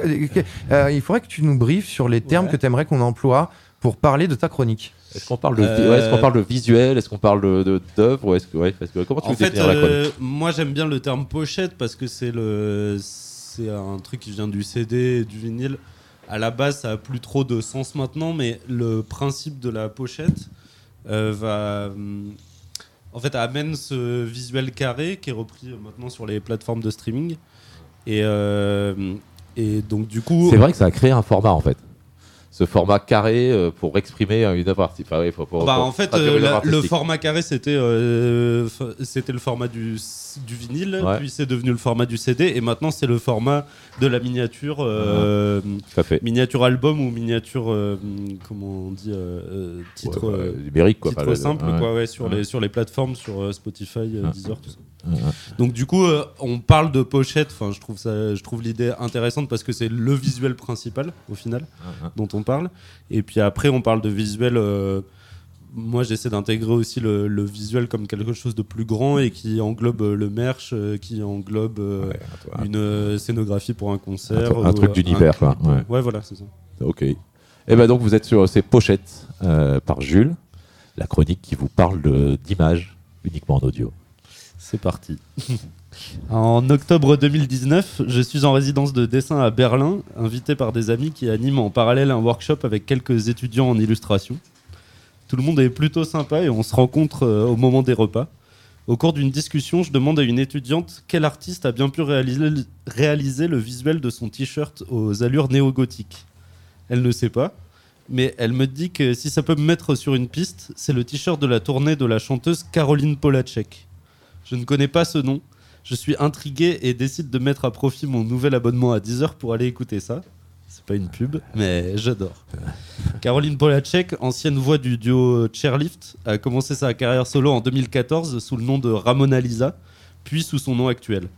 il faudrait que tu nous briefes sur les termes Ouais. que tu aimerais qu'on emploie pour parler de ta chronique. Est-ce qu'on parle de, vi- Euh, ouais, parle de visuel? Est-ce qu'on parle d'œuvre? Que, ouais, parce que comment tu En fait, euh, moi j'aime bien le terme pochette parce que c'est le c'est un truc qui vient du CD et du vinyle. À la base, ça a plus trop de sens maintenant, mais le principe de la pochette euh, va en fait amène ce visuel carré qui est repris maintenant sur les plateformes de streaming et et donc du coup C'est vrai que ça a créé un format en fait. Ce format carré euh, pour exprimer une œuvre artistique. Enfin, oui, faut- faut- Bah, en fait, euh, la- le format carré, c'était euh, le format du, du vinyle, Ouais. puis c'est devenu le format du CD, et maintenant c'est le format de la miniature, euh, miniature album ou miniature, euh, comment on dit, euh, euh, titre, Ouais, euh, bah, numérique, quoi. titre simple, quoi, sur, les, sur les plateformes, sur euh, Spotify, euh. Deezer, tout ça. Donc du coup, euh, on parle de pochette. Enfin, je trouve ça, je trouve l'idée intéressante parce que c'est le visuel principal au final dont on parle. Et puis après, on parle de visuel. euh, moi, j'essaie d'intégrer aussi le, le visuel comme quelque chose de plus grand et qui englobe euh, le merch, euh, qui englobe Ouais, toi, une scénographie pour un concert, un truc d'univers, quoi. Ouais. Ouais, voilà, c'est ça. Ok. Et ben donc vous êtes sur ces pochettes par Jules, la chronique qui vous parle d'images uniquement en audio. C'est parti. en octobre 2019, je suis en résidence de dessin à Berlin, invité par des amis qui animent en parallèle un workshop avec quelques étudiants en illustration. Tout le monde est plutôt sympa et on se rencontre euh, au moment des repas. Au cours d'une discussion, je demande à une étudiante quel artiste a bien pu réaliser, le visuel de son t-shirt aux allures néo-gothiques. Elle ne sait pas, mais elle me dit que si ça peut me mettre sur une piste, c'est le t-shirt de la tournée de la chanteuse Caroline Polacek. Je ne connais pas ce nom. Je suis intrigué et décide de mettre à profit mon nouvel abonnement à 10 heures pour aller écouter ça. C'est pas une pub, mais j'adore. Caroline Polacek, ancienne voix du duo Chairlift, a commencé sa carrière solo en 2014 sous le nom de Ramona Lisa, puis sous son nom actuel.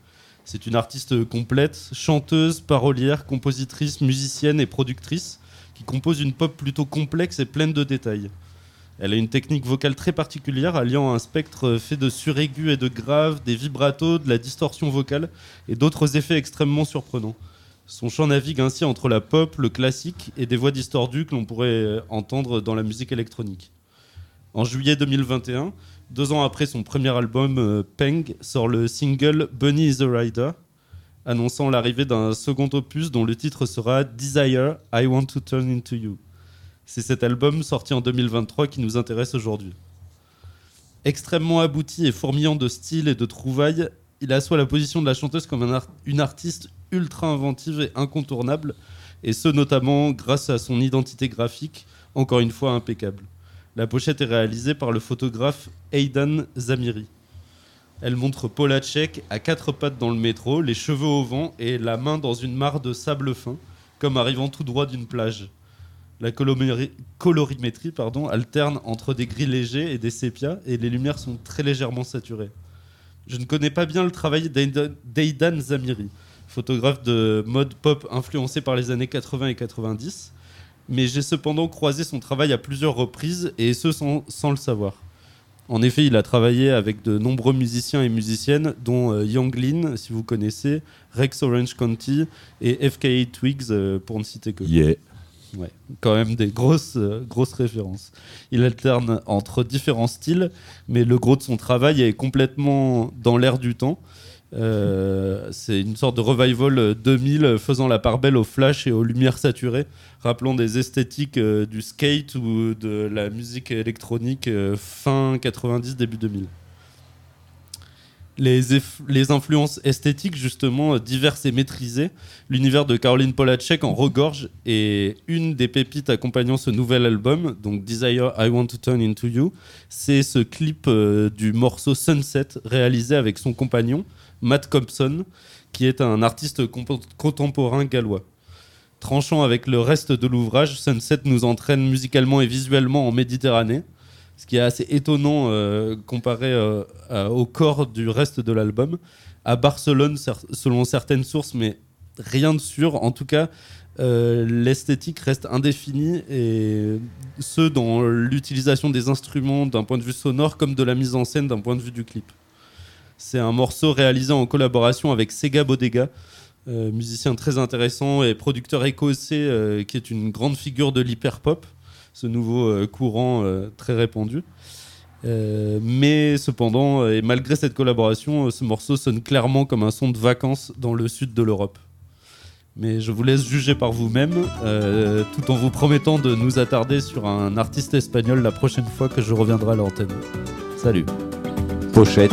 C'est une artiste complète, chanteuse, parolière, compositrice, musicienne et productrice qui compose une pop plutôt complexe et pleine de détails. Elle a une technique vocale très particulière, alliant un spectre fait de suraigus et de graves, des vibratos, de la distorsion vocale et d'autres effets extrêmement surprenants. Son chant navigue ainsi entre la pop, le classique et des voix distordues que l'on pourrait euh, entendre dans la musique électronique. En juillet 2021, deux ans après son premier album, euh, Peng sort le single Bunny is a Rider, annonçant l'arrivée d'un second opus dont le titre sera Desire, I Want to Turn Into You. C'est cet album sorti en 2023 qui nous intéresse aujourd'hui. Extrêmement abouti et fourmillant de style et de trouvailles, il assoit la position de la chanteuse comme une artiste ultra inventive et incontournable, et ce notamment grâce à son identité graphique, encore une fois impeccable. La pochette est réalisée par le photographe Aidan Zamiri. Elle montre Paula Tchek à quatre pattes dans le métro, les cheveux au vent et la main dans une mare de sable fin, comme arrivant tout droit d'une plage. La colorimétrie alterne entre des gris légers et des sépias, et les lumières sont très légèrement saturées. Je ne connais pas bien le travail d'Aidan Zamiri, photographe de mode pop influencé par les années 80 et 90, mais j'ai cependant croisé son travail à plusieurs reprises, et ce sans, le savoir. En effet, il a travaillé avec de nombreux musiciens et musiciennes, dont euh, Young Lean, si vous connaissez, Rex Orange County et FKA Twigs, euh, pour ne citer que. Yeah. Ouais, quand même des grosses, euh, grosses références. Il alterne entre différents styles, mais le gros de son travail est complètement dans l'air du temps. Euh, c'est une sorte de revival euh, 2000 faisant la part belle au flash et aux lumières saturées, rappelant des esthétiques euh, du skate ou de la musique électronique fin 90, début 2000 les, influences esthétiques justement euh, diverses et maîtrisées. L'univers de Caroline Polacek en regorge et une des pépites accompagnant ce nouvel album, donc Desire I Want to Turn Into You, c'est ce clip euh, du morceau Sunset réalisé avec son compagnon Matt Compson, qui est un artiste contemporain gallois. Tranchant avec le reste de l'ouvrage, Sunset nous entraîne musicalement et visuellement en Méditerranée, ce qui est assez étonnant euh, comparé euh, au corps du reste de l'album. À Barcelone, selon certaines sources, mais rien de sûr. En tout cas, euh, l'esthétique reste indéfinie, et ce dans l'utilisation des instruments d'un point de vue sonore comme de la mise en scène d'un point de vue du clip. C'est un morceau réalisé en collaboration avec Sega Bodega, musicien très intéressant et producteur écossais qui est une grande figure de l'hyperpop, ce nouveau euh, courant euh, très répandu. Euh, mais cependant, et malgré cette collaboration, ce morceau sonne clairement comme un son de vacances dans le sud de l'Europe. Mais je vous laisse juger par vous-même, euh, tout en vous promettant de nous attarder sur un artiste espagnol la prochaine fois que je reviendrai à l'antenne. Salut Pochette,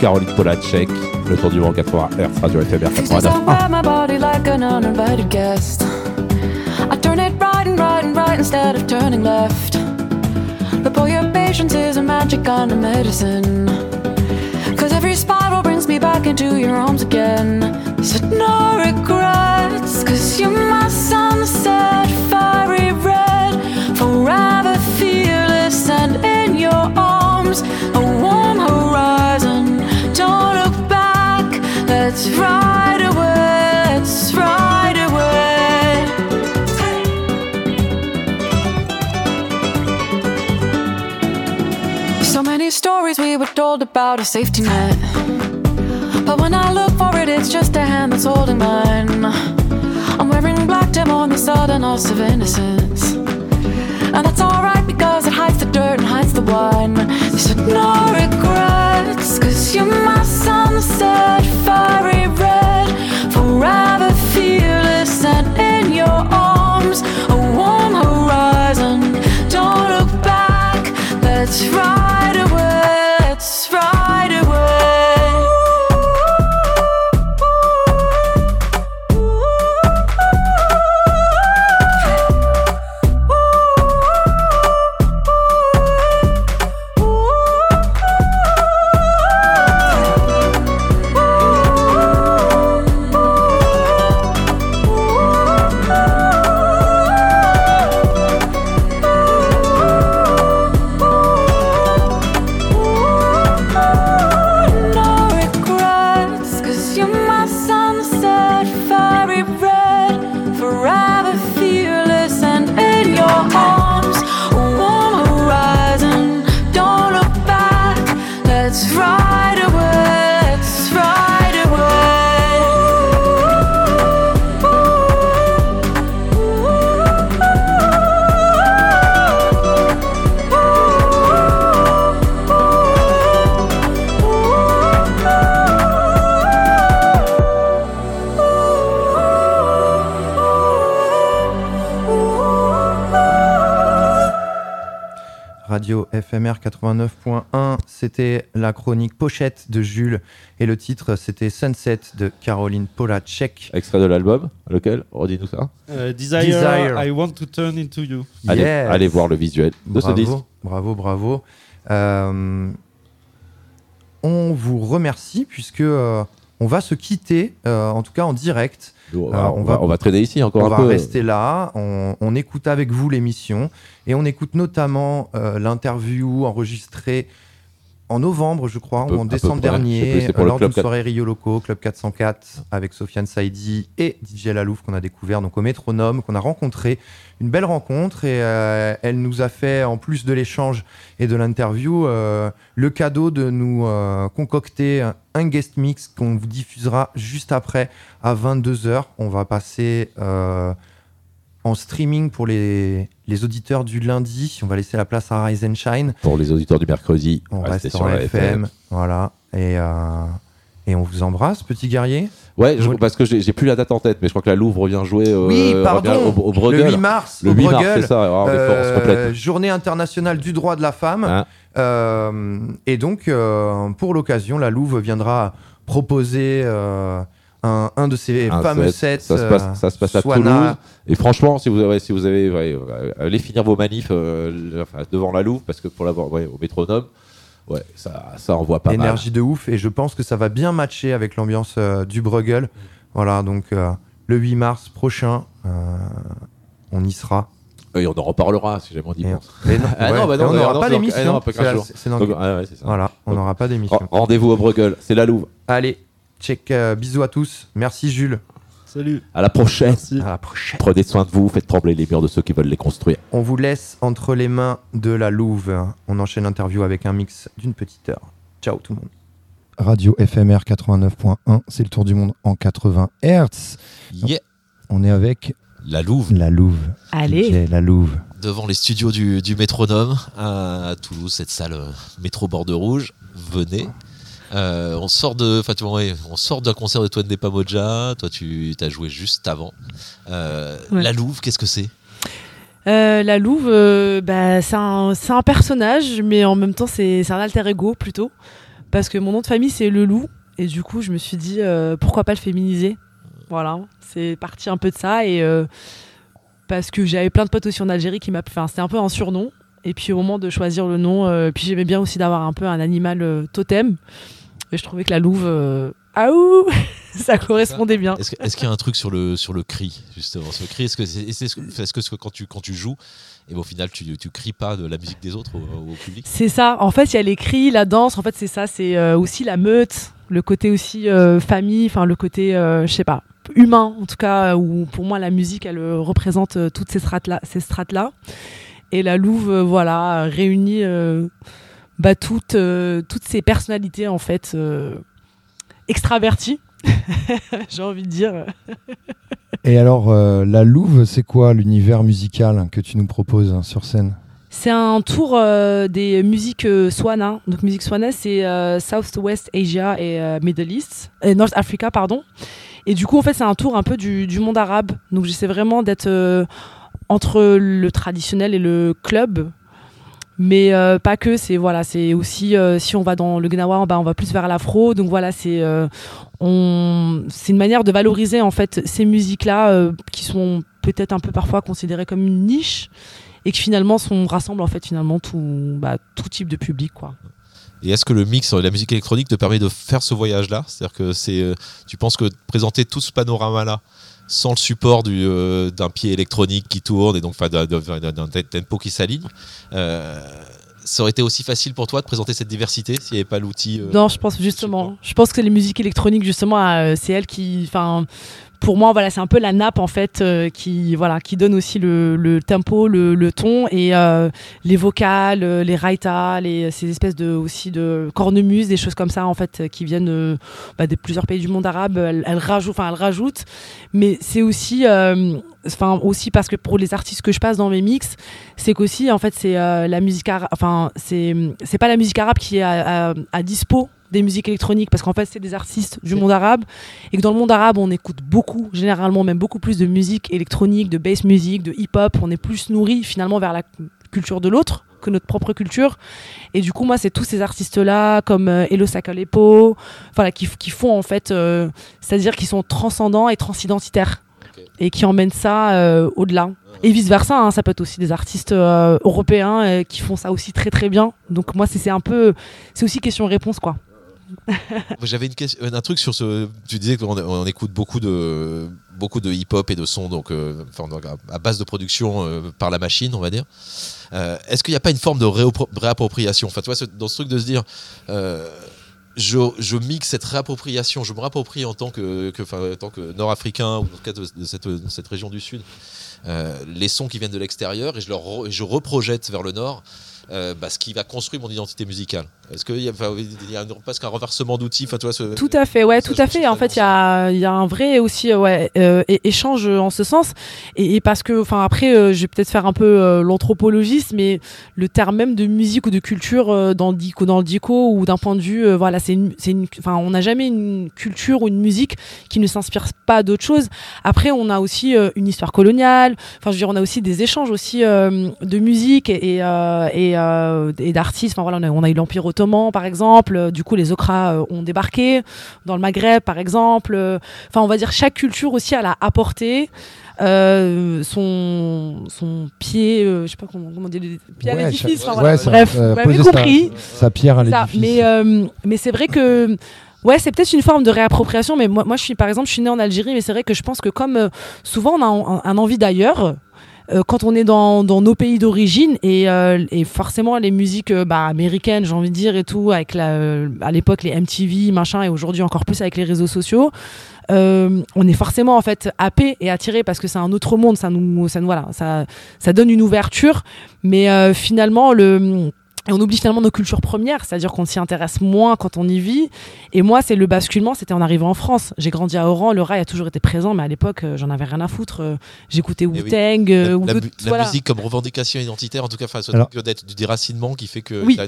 Caroline Polacek, le tour du vent 80 Hz, Radio FMR These days I 89. wear my body like an uninvited guest. I turn it right instead of turning left. But boy, your patience is a magic kind of medicine. Cause every spiral brings me back into your arms again. Said no regrets, cause you're my sunset, fiery red, forever fearless and in your arms, a warm horizon. Don't look back, let's ride stories we were told about a safety net. But when I look for it, it's just a hand that's holding mine. I'm wearing black dim on the sudden loss of innocence. And that's alright because it hides the dirt and hides the wine. Said no regrets, cause you're my sunset, fiery red, forever fearless and in your arms, a warm horizon. Don't look back, let's ride Radio FMR 89.1, c'était la chronique pochette de Jules et le titre c'était Sunset de Caroline Polacek. Extrait de l'album, lequel? Redis-nous ça. Euh, Desire, Desire. I want to turn into you. Allez, Yes. allez voir le visuel de ce Bravo, disque. bravo, bravo. Euh, on vous remercie puisque euh, on va se quitter, euh, en tout cas en direct. On, Euh, va, on va- on va traîner ici encore on un va peu. rester là, on, on écoute avec vous l'émission et on écoute notamment euh, l'interview enregistrée en novembre, je crois, peu- ou en décembre plus, dernier, lors d'une 4. soirée Rio Loco, Club 404, avec Sofiane Saidi et DJ Lalouf qu'on a découvert donc au Métronome, qu'on a rencontré. Une belle rencontre et euh, elle nous a fait, en plus de l'échange et de l'interview, euh, le cadeau de nous euh, concocter un, guest mix qu'on vous diffusera juste après à 22h. On va passer en streaming pour les, les auditeurs du lundi. On va laisser la place à Rise and Shine. Pour les auditeurs du mercredi, On reste en la FM. Voilà. Et, euh, et on vous embrasse, petit guerrier. Ouais, je- parce que j'ai plus la date en tête, mais je crois que la Louvre revient jouer euh, oui, revient pardon. au, au Bruegel. le 8 mars. Le au 8 mars, Bruegel. c'est ça. Alors, on est fort, on se Euh, journée internationale du droit de la femme. Hein. Euh, et donc, pour l'occasion, la Louve viendra proposer un, un de Un fameux set. sets. Ça se passe, ça se passe à. Toulouse. Et franchement, si vous avez, si vous avez, ouais, euh, allez finir vos manifs euh, enfin, devant la Louvre, parce que pour l'avoir ouais, au métronome, ouais, ça, ça envoie pas énergie de ouf et je pense que ça va bien matcher avec l'ambiance euh, du Bruegel. Voilà, donc euh, le 8 mars prochain, euh, on y sera. mal. Et on en reparlera si jamais on y Et- pense. et non, Ah ouais, non, bah non, on n'aura pas d'émission. ah C'est ouais. Voilà, on n'aura pas d'émission. Ren- Rendez-vous au Bruegel, c'est la Louvre. Allez, check, euh, bisous à tous. Merci Jules. Salut. À la prochaine. À la prochaine. Prenez soin de vous, faites trembler les murs de ceux qui veulent les construire. On vous laisse entre les mains de la Louve. On enchaîne l'interview avec un mix d'une petite heure. Ciao tout le monde. Radio FMR 89.1, c'est le tour du monde en 80 Hz. Yeah. On est avec La Louve. la Louve. Allez. DJ la Louve. devant les studios du, du Métronome à, Toulouse, cette salle euh, métro Bordeaux Rouge. Venez. Euh, on sort de, enfin, tu vois, ouais, on sort d'un concert de Twende Pamoja. Toi, tu as joué juste avant. Euh, Ouais. La Louve, qu'est-ce que c'est? Euh, la Louve, bah, c'est un, personnage, mais en même temps, c'est un alter ego plutôt. Parce que mon nom de famille, c'est Le Loup. Et du coup, je me suis dit, pourquoi pas le féminiser? Voilà, c'est parti un peu de ça. Et parce que j'avais plein de potes aussi en Algérie qui m'appelaient. Enfin, c'était un peu un surnom. Et puis au moment de choisir le nom, puis j'aimais bien aussi d'avoir un peu un animal totem. Et je trouvais que la louve, euh, ah ouh, ça correspondait bien. Est-ce qu'il y a un truc sur le, sur le cri, justement le cri, est-ce que, est-ce que, est-ce que quand, tu, quand tu joues, et au final, tu, tu cries pas de la musique des autres au, au public? C'est ça. En fait, il y a les cris, la danse. En fait, c'est ça. C'est euh, aussi la meute, le côté aussi euh, famille, enfin le côté, euh, je sais pas, humain en tout cas. Où pour moi, la musique, elle représente toutes ces strates là, ces strates là. Et la louve, voilà, réunit bah, toutes, euh, toutes ces personnalités en fait euh, extraverties. J'ai envie de dire. Et alors, euh, la Louve, c'est quoi l'univers musical que tu nous proposes hein, sur scène? C'est un tour euh, des musiques euh, Swana. Donc musique Swana, c'est euh, South-West Asia et Middle East, et North Africa, pardon. Et du coup, en fait, c'est un tour un peu du, du monde arabe. Donc j'essaie vraiment d'être entre le traditionnel et le club. Mais euh, pas que, c'est voilà, c'est aussi euh, si on va dans le Gnawa, bah, on va plus vers l'afro. Donc voilà, c'est euh, on, c'est une manière de valoriser en fait ces musiques-là euh, qui sont peut-être un peu parfois considérées comme une niche et qui finalement sont rassemblent en fait finalement tout, bah, tout type de public quoi. Et est-ce que le mix de la musique électronique te permet de faire ce voyage-là? C'est-à-dire que c'est, tu penses que présenter tout ce panorama-là sans le support du, euh, d'un pied électronique qui tourne et donc d'un, tempo qui s'aligne, euh, ça aurait été aussi facile pour toi de présenter cette diversité s'il n'y avait pas l'outil euh, Non, je pense justement. Je pense que les musiques électroniques, justement, c'est elles qui. Enfin, pour moi, voilà, c'est un peu la nappe en fait euh, qui, voilà, qui donne aussi le, tempo, le, ton et euh, les vocales, euh, les raitas, les ces espèces de aussi de cornemuses, des choses comme ça en fait qui viennent euh, bah, de plusieurs pays du monde arabe. Elles, rajoutent, enfin, elles rajoutent. Mais c'est aussi, enfin, aussi parce que pour les artistes que je passe dans mes mix, c'est qu'aussi en fait c'est la musique. Enfin, c'est c'est pas la musique arabe qui est à, à- à dispo des musiques électroniques parce qu'en fait c'est des artistes du monde arabe et que dans le monde arabe on écoute beaucoup généralement même beaucoup plus de musique électronique de bass music de hip hop on est plus nourri finalement vers la culture de l'autre que notre propre culture et du coup moi c'est tous ces artistes là comme euh, Elo Sakalepo voilà qui, qui font en fait euh, c'est à dire qui sont transcendants et transidentitaires et qui emmènent ça euh, au-delà. Et vice versa, ça peut être aussi des artistes euh, européens euh, qui font ça aussi très très bien. Donc moi c'est c'est un peu, c'est aussi question-réponse quoi. J'avais une question, un truc sur ce. Tu disais qu'on on écoute beaucoup de beaucoup de hip-hop et de sons, donc, euh, enfin, à- base de production euh, par la machine, on va dire. Euh, Est-ce qu'il n'y a pas une forme de réappro- réappropriation? Enfin, tu vois, dans ce truc de se dire. je, mixe cette réappropriation, je me réapproprie en tant que, enfin, que nord-africain, ou en tout cas de, cette, cette région du Sud, les sons qui viennent de l'extérieur et je, leur je reprojette vers le nord bah, ce qui va construire mon identité musicale. Est-ce qu'il y y a presque un renversement d'outils enfin, tu vois, ce- Tout à fait, ouais, tout à fait. En fait, il y a, y a un vrai aussi euh, ouais, euh, échange en ce sens. Et, et parce que, enfin, après, euh, je vais peut-être faire un peu euh, l'anthropologiste, mais le terme même de musique ou de culture dans le dico, dans le dico ou d'un point de vue, voilà, c'est une, c'est une, enfin, on n'a jamais une culture ou une musique qui ne s'inspire pas d'autre chose. Après, on a aussi une histoire coloniale. Enfin, je veux dire, on a aussi des échanges aussi de musique et, et d'artistes. Enfin voilà, on a, on a eu l'Empire ottoman par exemple. Euh, Du coup, les Okras euh, ont débarqué dans le Maghreb par exemple. Euh, Enfin, on va dire chaque culture aussi elle a apporté. euh, son son pied euh, je sais pas comment, comment dire pied à Ouais, l'édifice chaque- enfin, voilà. ouais, ça- bref euh, vous sa- compris sa pierre à l'édifice. mais mais c'est vrai que Ouais, c'est peut-être une forme de réappropriation, mais moi, moi, je suis, par exemple, je suis née en Algérie, mais c'est vrai que je pense que comme souvent on a un, un envie d'ailleurs, euh, quand on est dans, nos pays d'origine et, euh, forcément les musiques euh, bah, américaines, j'ai envie de dire et tout, avec à l'époque les MTV machin et aujourd'hui encore plus avec les réseaux sociaux, on est forcément en fait happé et attiré parce que c'est un autre monde, ça nous, ça nous voilà, ça, donne une ouverture, mais finalement le et on oublie finalement nos cultures premières, c'est-à-dire qu'on s'y intéresse moins quand on y vit. Et moi, c'est le basculement, c'était en arrivant en France. J'ai grandi à Oran, le rail a toujours été présent, mais à l'époque, euh, j'en avais rien à foutre. Euh, J'écoutais Eh oui. Wu-Tang, euh, la, ou la d'autres- mu- la voilà. musique comme revendication identitaire, en tout cas, d'être du déracinement qui fait que Oui.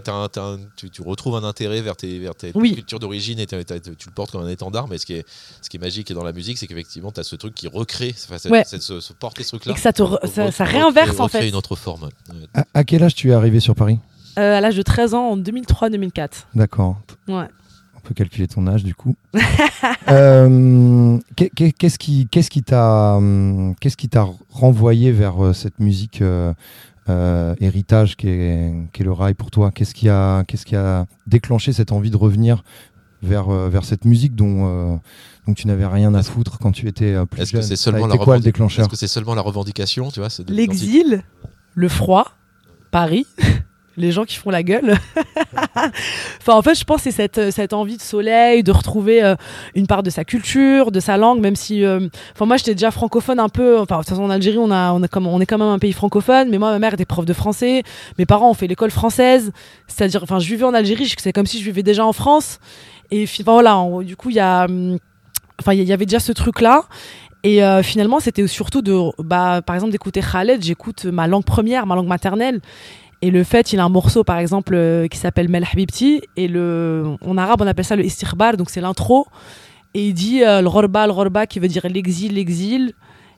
tu, tu retrouves un intérêt vers tes, vers tes Oui. cultures d'origine et tu le portes comme un étendard. Mais ce qui est, ce qui est magique dans la musique, c'est qu'effectivement, tu as ce truc qui recrée, Ouais. ce, ce porter ce truc-là. Et que ça te re- Re- ça- ça recrée- réinverse, en recrée fait. une autre forme. À quel âge tu es arrivé sur Paris? Euh, à l'âge de 13 ans, en 2003-2004. D'accord. Ouais. On peut calculer ton âge du coup. Euh, qu'est- qu'est- Qu'est-ce qui qu'est-ce qui t'a hum, qu'est-ce qui t'a renvoyé vers euh, cette musique euh, euh, héritage qui est, est le rail pour toi? Qu'est-ce qui a qu'est-ce qui a déclenché cette envie de revenir vers vers cette musique dont euh, dont tu n'avais rien à foutre quand tu étais euh, plus Est-ce jeune? que c'est seulement, revendic- est-ce que c'est seulement la revendication, tu vois L'exil, le froid, Paris, les gens qui font la gueule. en fait, je pense que c'est cette, cette envie de soleil, de retrouver euh, une part de sa culture, de sa langue, même si. euh, moi, j'étais déjà francophone un peu. Enfin, en Algérie, on, est quand même un pays francophone, mais moi, ma mère était prof de français. Mes parents ont fait l'école française. C'est-à-dire, enfin, je vivais en Algérie, c'est comme si je vivais déjà en France. Et voilà, du coup, il y a. hum, il y- avait déjà ce truc-là. Et euh, finalement, c'était surtout de, bah, par exemple, d'écouter Khaled. J'écoute ma langue première, ma langue maternelle. Et le fait, il a un morceau, par exemple, euh, qui s'appelle Mel Habibti. Et le, en arabe, on appelle ça le istirbar, donc c'est l'intro. Et il dit euh, le rorba, le qui veut dire l'exil, l'exil.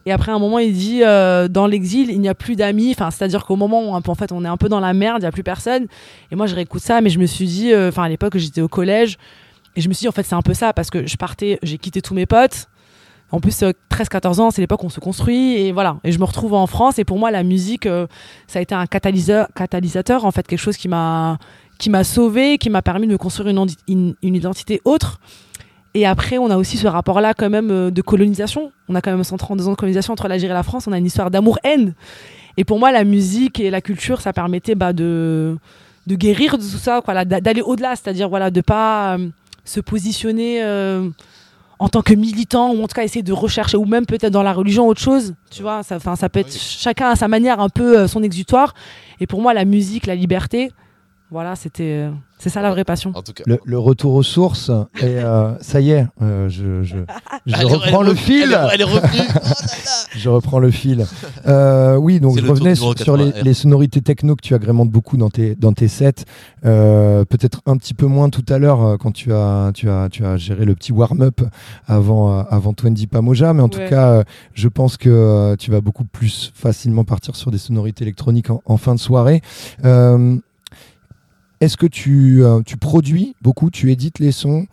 Et après, un moment, il dit euh, dans l'exil, il n'y a plus d'amis. Enfin, c'est-à-dire qu'au moment où en fait, on est un peu dans la merde, il n'y a plus personne. Et moi, je réécoute ça, mais je me suis dit, enfin, à l'époque, j'étais au collège. Et je me suis dit, en fait, c'est un peu ça, parce que je partais, j'ai quitté tous mes potes. En plus, euh, 13-14 ans, c'est l'époque où on se construit. Et voilà. Et je me retrouve en France. Et pour moi, la musique, euh, ça a été un catalyseur, en fait, quelque chose qui m'a qui m'a sauvé, qui m'a permis de me construire une, identité autre. Et après, on a aussi ce rapport-là, quand même, euh, de colonisation. On a quand même 132 ans de colonisation entre l'Algérie et la France. On a une histoire d'amour-haine. Et pour moi, la musique et la culture, ça permettait bah, de, guérir de tout ça, d'aller au-delà. C'est-à-dire, voilà, de pas euh, se positionner. En tant que militant ou en tout cas essayer de rechercher ou même peut-être dans la religion autre chose tu vois ça, 'fin, ça peut être chacun à sa manière un peu euh, son exutoire. Et pour moi la musique la liberté voilà c'était euh, c'est ça la vraie passion Le, le retour aux sources, et euh, ça y est, euh, je, je, je Elle est- reprends elle le fil. elle est- elle est revenue. je reprends le fil. Euh, oui, donc je revenais sur, sur les, 80 les sonorités techno que tu agrémentes beaucoup dans tes, dans tes sets. Euh, Peut-être un petit peu moins tout à l'heure euh, quand tu as, tu, as, tu as géré le petit warm-up avant, avant Twenty Pamoja, mais en tout Ouais. cas, euh, je pense que euh, tu vas beaucoup plus facilement partir sur des sonorités électroniques en, en fin de soirée. Euh, est-ce que tu, euh, tu produis beaucoup, tu édites les sons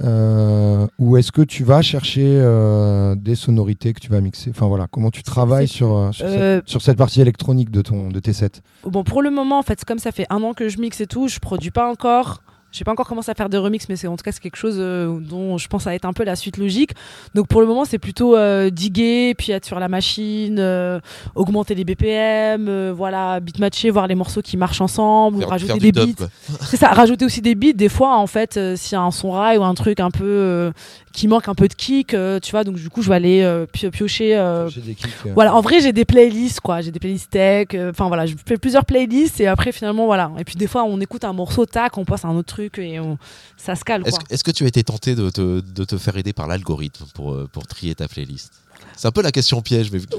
euh, ou est-ce que tu vas chercher euh, des sonorités que tu vas mixer? Enfin voilà, comment tu travailles sur, sur, Euh, cette, sur cette partie électronique de, ton, de tes sets? Bon, pour le moment, en fait, comme ça fait un an que je mixe et tout, je produis pas encore. J'ai pas encore commencé à faire de remix, mais c'est en tout cas c'est quelque chose euh, dont je pense à être un peu la suite logique. Donc pour le moment, c'est plutôt euh, diguer, puis être sur la machine, euh, augmenter les BPM, voilà, beatmatcher, voir les morceaux qui marchent ensemble, rajouter des beats. C'est ça, rajouter aussi des beats. Des fois, en fait, s'il y a un son rail ou un truc un peu qui manque un peu de kick, euh, tu vois, donc du coup, je vais aller euh, pio- piocher. euh, Piocher des kicks. Voilà, en vrai, j'ai des playlists, quoi. J'ai des playlists tech. euh, Enfin voilà, je fais plusieurs playlists et après finalement voilà. Et puis des fois, on écoute un morceau, tac, on passe à un autre truc et on- ça se cale, quoi. Est-ce que- tu as été tenté de te, de te faire aider par l'algorithme pour, pour trier ta playlist? C'est un peu la question piège, mais vu que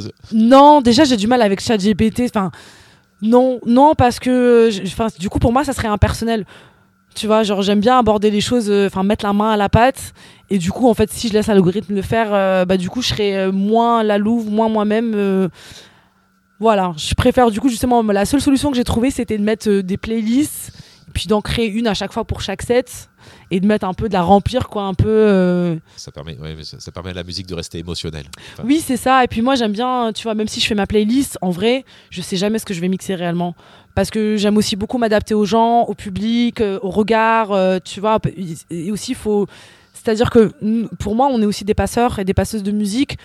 j'ai- Non, déjà j'ai du mal avec ChatGPT. Enfin, non, non, parce que, enfin, du coup pour moi ça serait impersonnel. Tu vois, genre j'aime bien aborder les choses, euh, enfin mettre la main à la pâte. Et du coup, en fait, si je laisse l'algorithme le faire, euh, bah du coup je serais euh, moins la louve, moins moi-même. voilà, je préfère du coup justement la seule solution que j'ai trouvée c'était de mettre des playlists, puis d'en créer une à chaque fois pour chaque set et de mettre un peu de la remplir quoi, un peu. euh, ça permet, ouais, ça, ça permet à la musique de rester émotionnelle. Enfin, oui, c'est ça. Et puis moi, j'aime bien, tu vois, même si je fais ma playlist, en vrai, je sais jamais ce que je vais mixer réellement. Parce que j'aime aussi beaucoup m'adapter aux gens, au public, euh, au regard, euh, tu vois. Et aussi, il faut. C'est-à-dire que pour moi, on est aussi des passeurs et des passeuses de musique.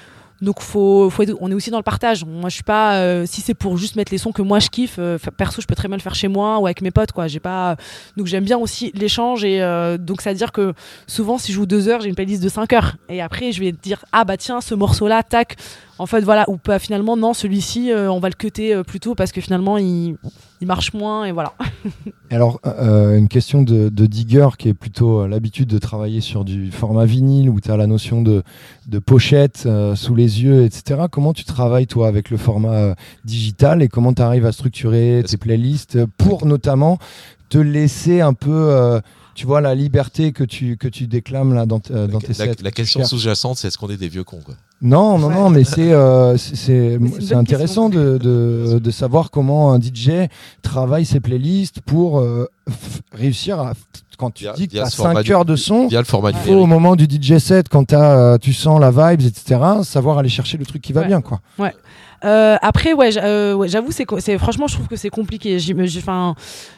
Donc, faut, on est aussi dans le partage. Moi, je suis pas. euh, si c'est pour juste mettre les sons que moi je kiffe, euh, perso, je peux très bien le faire chez moi ou avec mes potes, quoi. J'ai pas. Donc, j'aime bien aussi l'échange. Et euh, donc, c'est à dire que souvent, si je joue deux heures, j'ai une playlist de 5 heures. Et après, je vais dire ah bah tiens, ce morceau-là, tac. En fait, voilà. Ou pas finalement, non, celui-ci, euh, on va le cuter euh, plutôt parce que finalement, il, il marche moins. Et voilà. Alors, euh, une question de, de digger qui est plutôt euh, l'habitude de travailler sur du format vinyle où tu as la notion de, de pochette euh, sous les yeux, etc. Comment tu travailles, toi, avec le format euh, digital et comment tu arrives à structurer tes playlists pour notamment te laisser un peu, euh, tu vois, la liberté que tu, que tu déclames là dans, euh, dans tes la, sets la question sous-jacente, c'est est-ce qu'on est des vieux cons quoi? Non, non, non, mais c'est euh, c'est- intéressant de, de, de savoir comment un DJ travaille ses playlists pour euh, f- réussir à. Quand tu Via- dis que tu as ce format 5 du- heures de son, il faut numérique. au moment du DJ set, quand t'as, euh, tu sens la vibes, etc., savoir aller chercher le truc qui va Ouais. bien. quoi. Ouais. Euh, après, ouais, euh, j'avoue, c'est, franchement, je trouve que c'est compliqué. Enfin,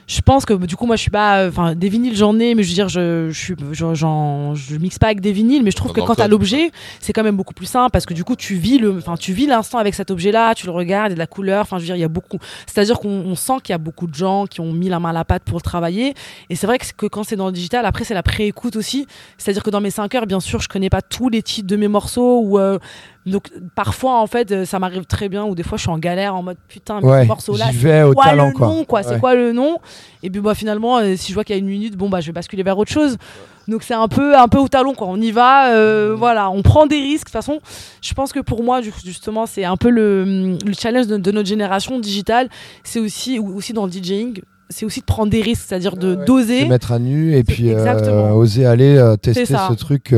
je pense que du coup, moi, je suis pas, euh, enfin, des vinyles, j'en ai, mais je veux dire, je, je je, je mixe pas avec des vinyles, mais je trouve que quand t'as l'objet, c'est quand même beaucoup plus simple parce que du coup, tu vis le, enfin, tu vis l'instant avec cet objet-là, tu le regardes, il y a de la couleur. Enfin, je veux dire, il y a beaucoup. C'est-à-dire qu'on on sent qu'il y a beaucoup de gens qui ont mis la main à la pâte pour le travailler. Et c'est vrai que, que quand c'est dans le digital, après, c'est la pré-écoute aussi. C'est-à-dire que dans mes 5 heures, bien sûr, je connais pas tous les titres de mes morceaux ou euh, donc parfois en fait euh, ça m'arrive très bien ou des fois je suis en galère en mode putain mais Ouais, ce morceau là au quoi le nom quoi c'est quoi le nom? Et puis bah finalement euh, si je vois qu'il y a une minute bon bah je vais basculer vers autre chose. Donc c'est un peu un peu au talon quoi. On y va euh, voilà. On prend des risques. De toute façon je pense que pour moi ju- justement c'est un peu le, le challenge de, de notre génération digitale. C'est aussi ou aussi dans le DJing c'est aussi de prendre des risques. C'est-à-dire de doser. Se mettre à nu et puis euh, oser aller tester C'est ce truc.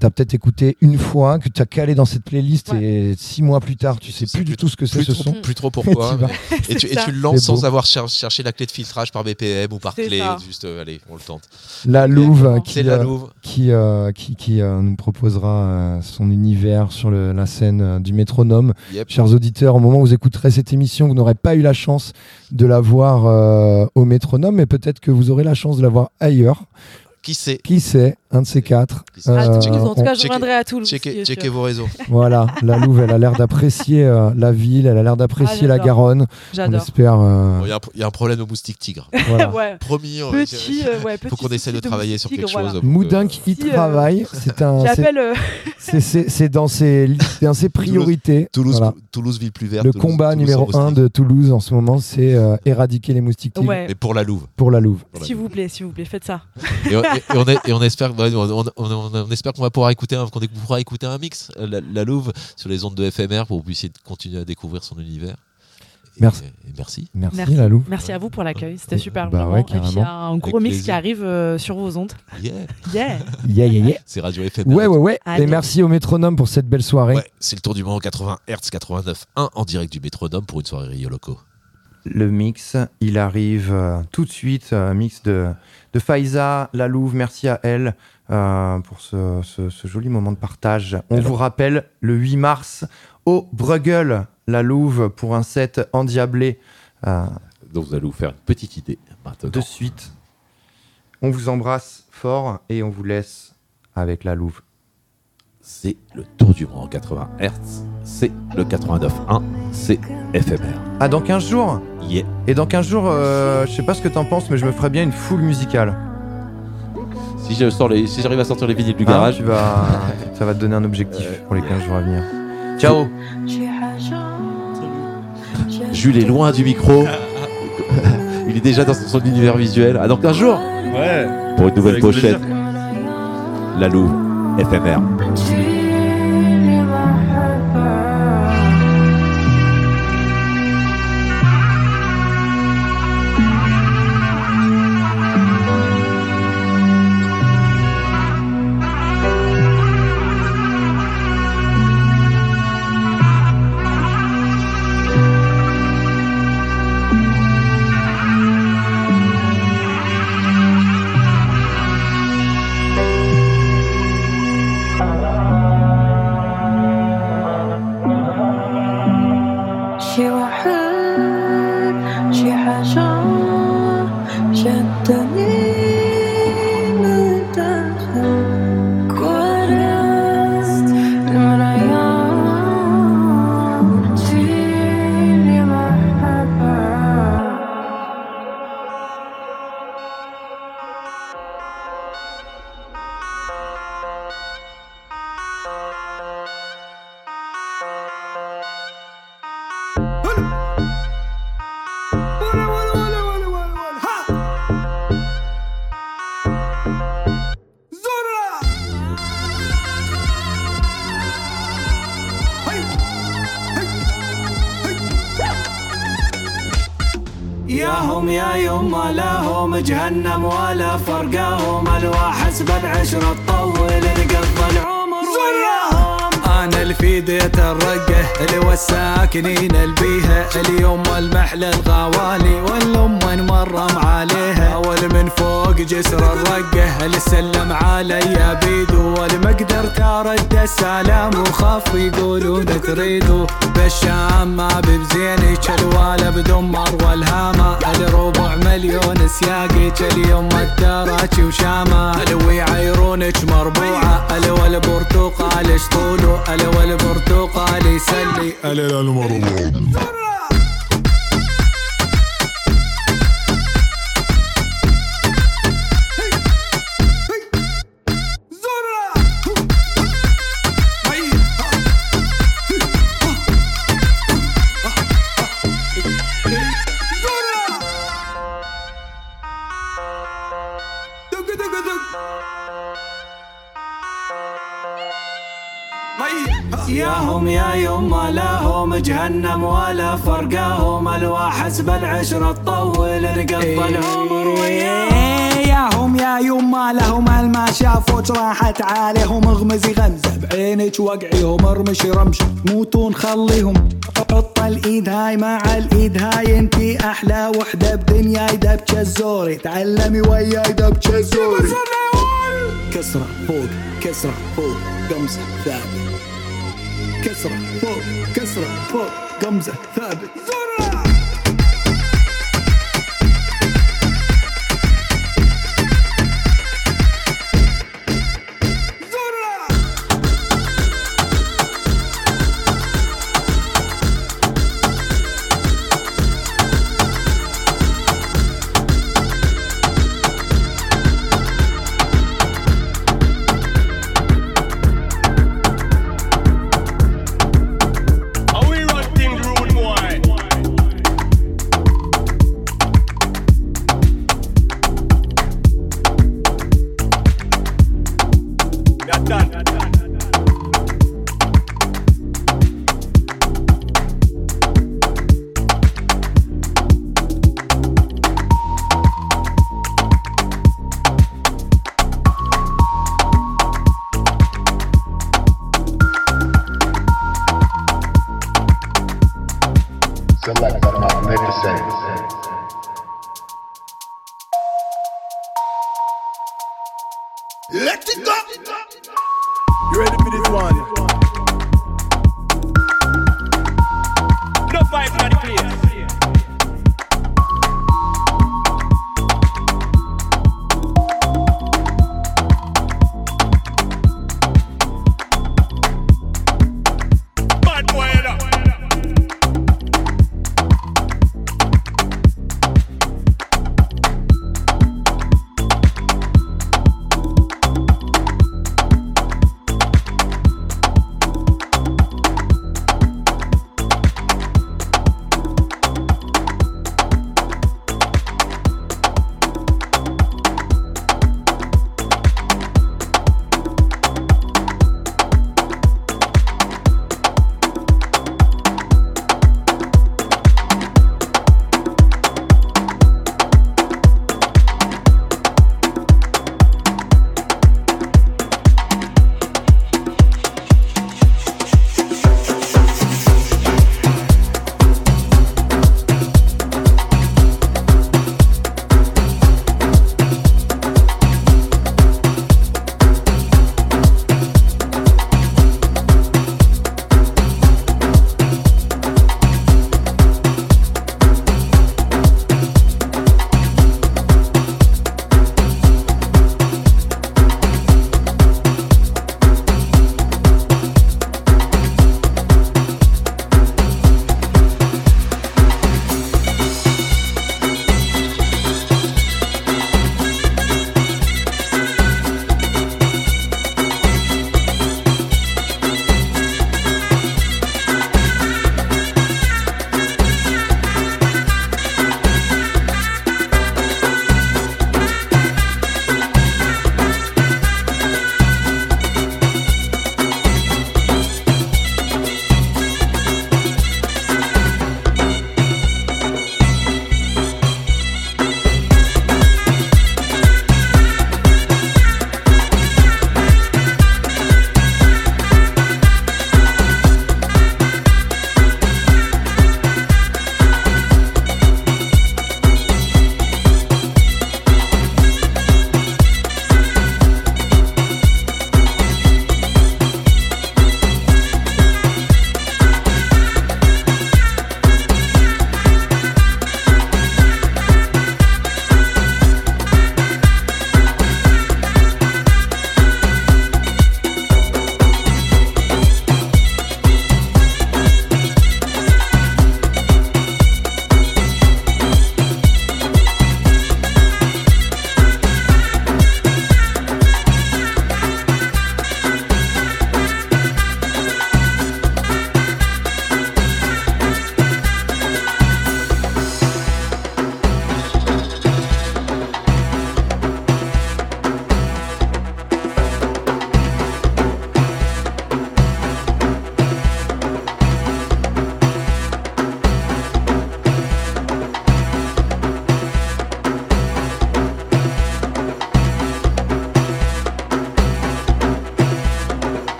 T'as peut-être écouté une fois, que tu as calé dans cette playlist et six mois plus tard, tu sais plus du tout ce que c'est ce trop, son. plus trop pourquoi. Mais- et, tu, et tu le lances sans avoir cher- cherché la clé de filtrage par BPM ou par clé. ça. Juste, euh, allez, on le tente. La Louve euh, qui, C'est la euh, Louve. qui, euh, qui, qui, euh, nous proposera euh, son univers sur le- la scène euh, du métronome. Yep. Chers auditeurs, au moment où vous écouterez cette émission, vous n'aurez pas eu la chance de la voir euh, au métronome, mais peut-être que vous aurez la chance de la voir ailleurs. Qui sait? Qui sait? Un de ces quatre. Euh, Toulouse, en tout on- cas je reviendrai à Toulouse checkez- vos réseaux. Voilà, la Louve, elle a l'air d'apprécier euh, la ville, elle a l'air d'apprécier Ah, la j'adore. Garonne. On J'adore. espère. euh, Bon, Il y, a un- il y a un problème au moustique tigre. Voilà. Ouais. Promis, on- Petit, euh, ouais, faut qu'on essaie de travailler sur quelque voilà. chose. Moudinque y Si, euh, travaille. C'est un. c'est- dans ses, li- dans ses priorités. Toulouse, Voilà. Toulouse, ville plus verte. Le Toulouse- combat Toulouse numéro sans 1 moustique. de Toulouse en ce moment, c'est euh, éradiquer les moustiques tigres. Mais pour la Louve. pour la Louve. S'il vous plaît, s'il vous plaît, faites ça. Et, on- et- et on, espère, ouais, on, on- on- on espère qu'on va pouvoir écouter, un- qu'on pourra écouter un mix, euh, la, la Louve, sur les ondes de FMR pour que vous puissiez continuer à découvrir son univers. Et- Merci. et merci. Merci, la Louve. Merci à vous pour l'accueil, c'était super. Bah vraiment. ouais, Et puis il y a un gros Avec mix qui arrive euh, sur vos ondes. Yeah. Yeah. Yeah, yeah, yeah. C'est Radio FMR. Ouais, ouais, ouais. Allez. Et merci au métronome pour cette belle soirée. Ouais, c'est le tour du monde 80 Hz 89.1 en direct du métronome pour une soirée Rio Loco. Le mix, il arrive euh, tout de suite, euh, mix de, de Faiza, La Louve, merci à elle euh, pour ce, ce- ce joli moment de partage. On vous rappelle, le 8 mars, au Bruegel, La Louve, pour un set endiablé. euh, Donc vous allez vous faire une petite idée maintenant. de suite. On vous embrasse fort et on vous laisse avec La Louve. C'est le tour du monde en 80 Hz. C'est le 89.1. C'est FMR. Ah, dans 15 jours Yeah. Et dans 15 jours, euh, je sais pas ce que t'en penses, mais je me ferais bien une foule musicale. Si je sors les, si j'arrive à sortir les vinyles du Hein, garage, tu vas, ça va te donner un objectif pour les 15 jours à venir. Ciao Jules est loin du micro. Il est déjà dans son univers visuel. Ah, dans 15 jours Ouais. Pour une nouvelle pochette. La Louve, FMR. ياهم يا يما لهم جهنم ولا فرقاهم الواحد بالعشرة تطول رقط العمر وياهم. ياهم يا يما لهم الما شافوك راحت عليهم اغمزي غمزة بعينك وقعيهم ارمشي رمش موتون خليهم. حط الإيد هاي مع الإيد هاي انتي أحلى وحدة بدنيا دبك الزوري. تعلمي وياي دبك الزوري. كسرة فوق كسرة فوق قمصة ثابت كسرة فوق كسرة فوق قمزة ثابت How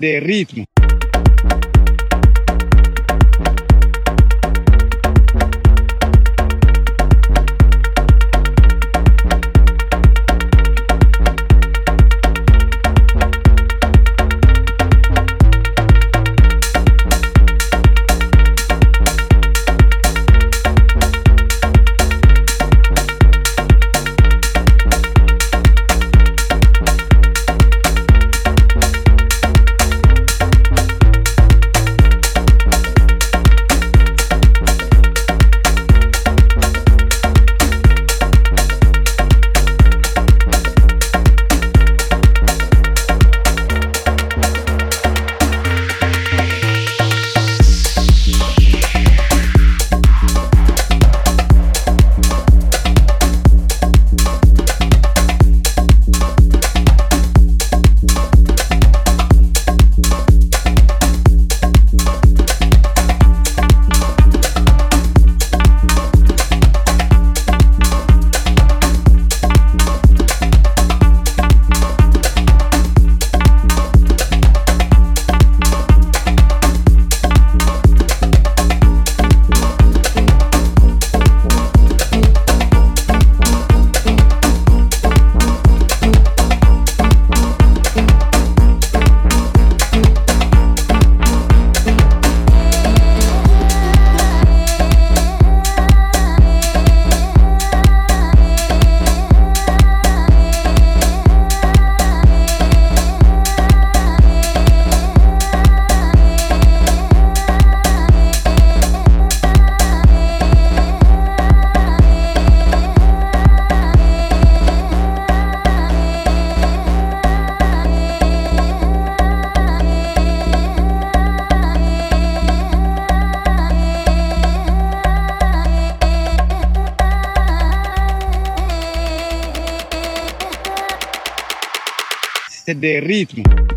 C'était des rythmes. C'était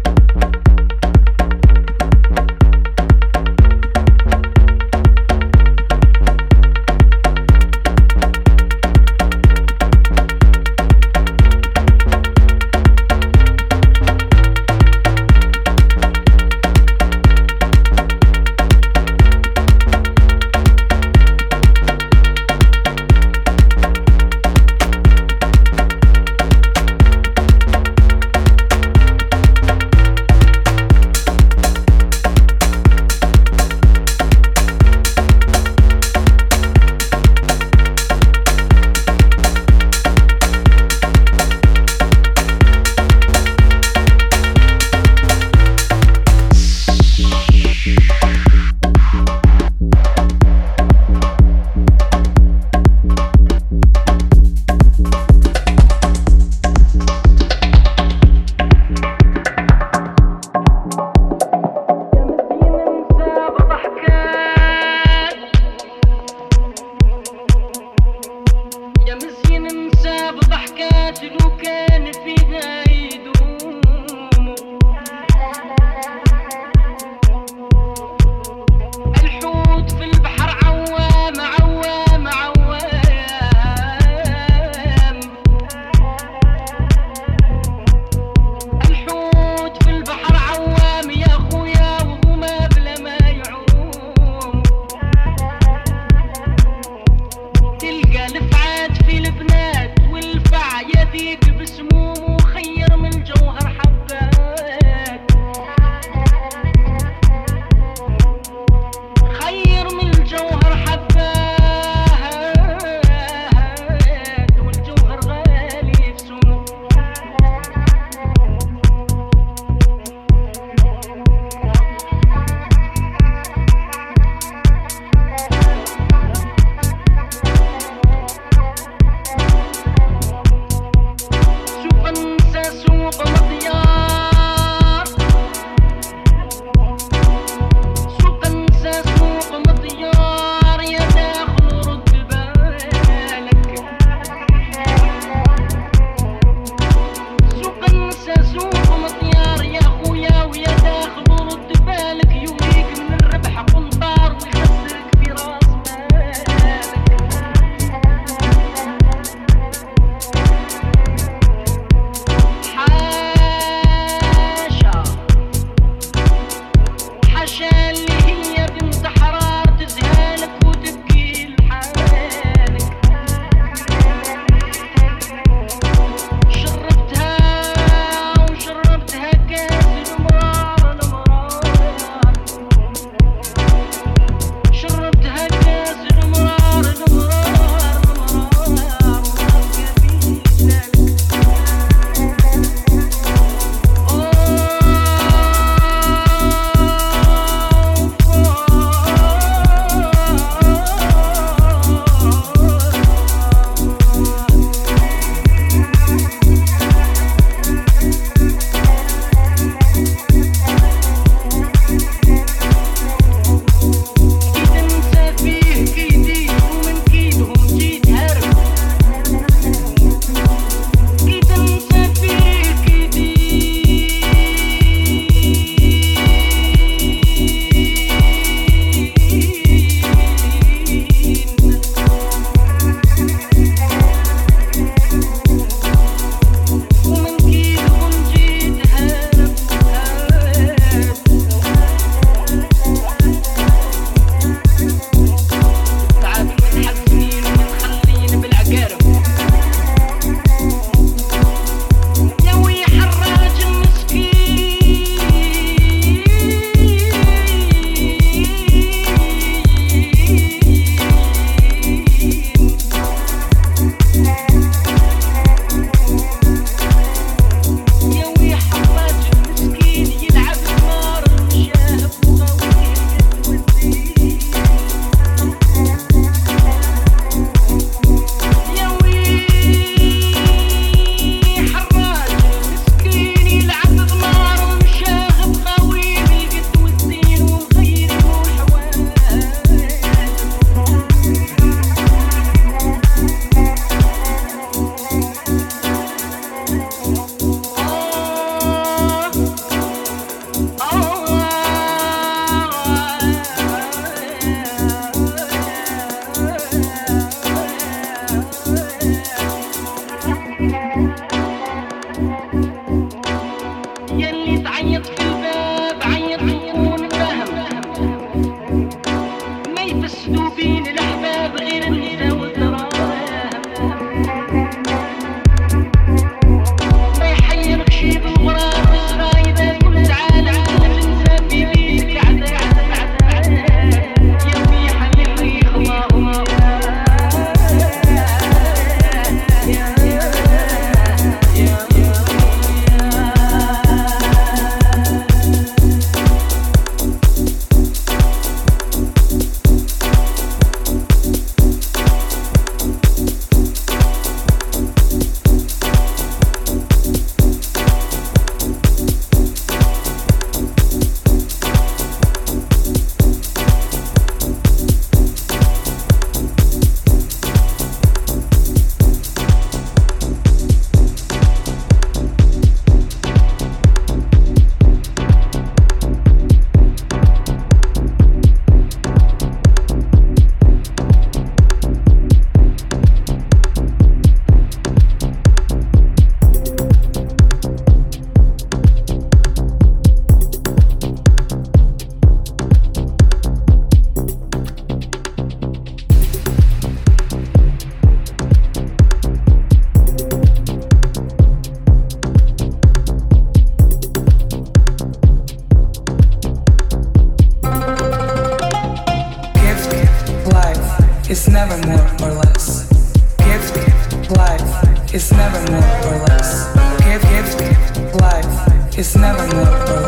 is never more or less. Gift, life is never more or less. Gift, gift, life is never more or less.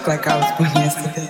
look like I was born yesterday.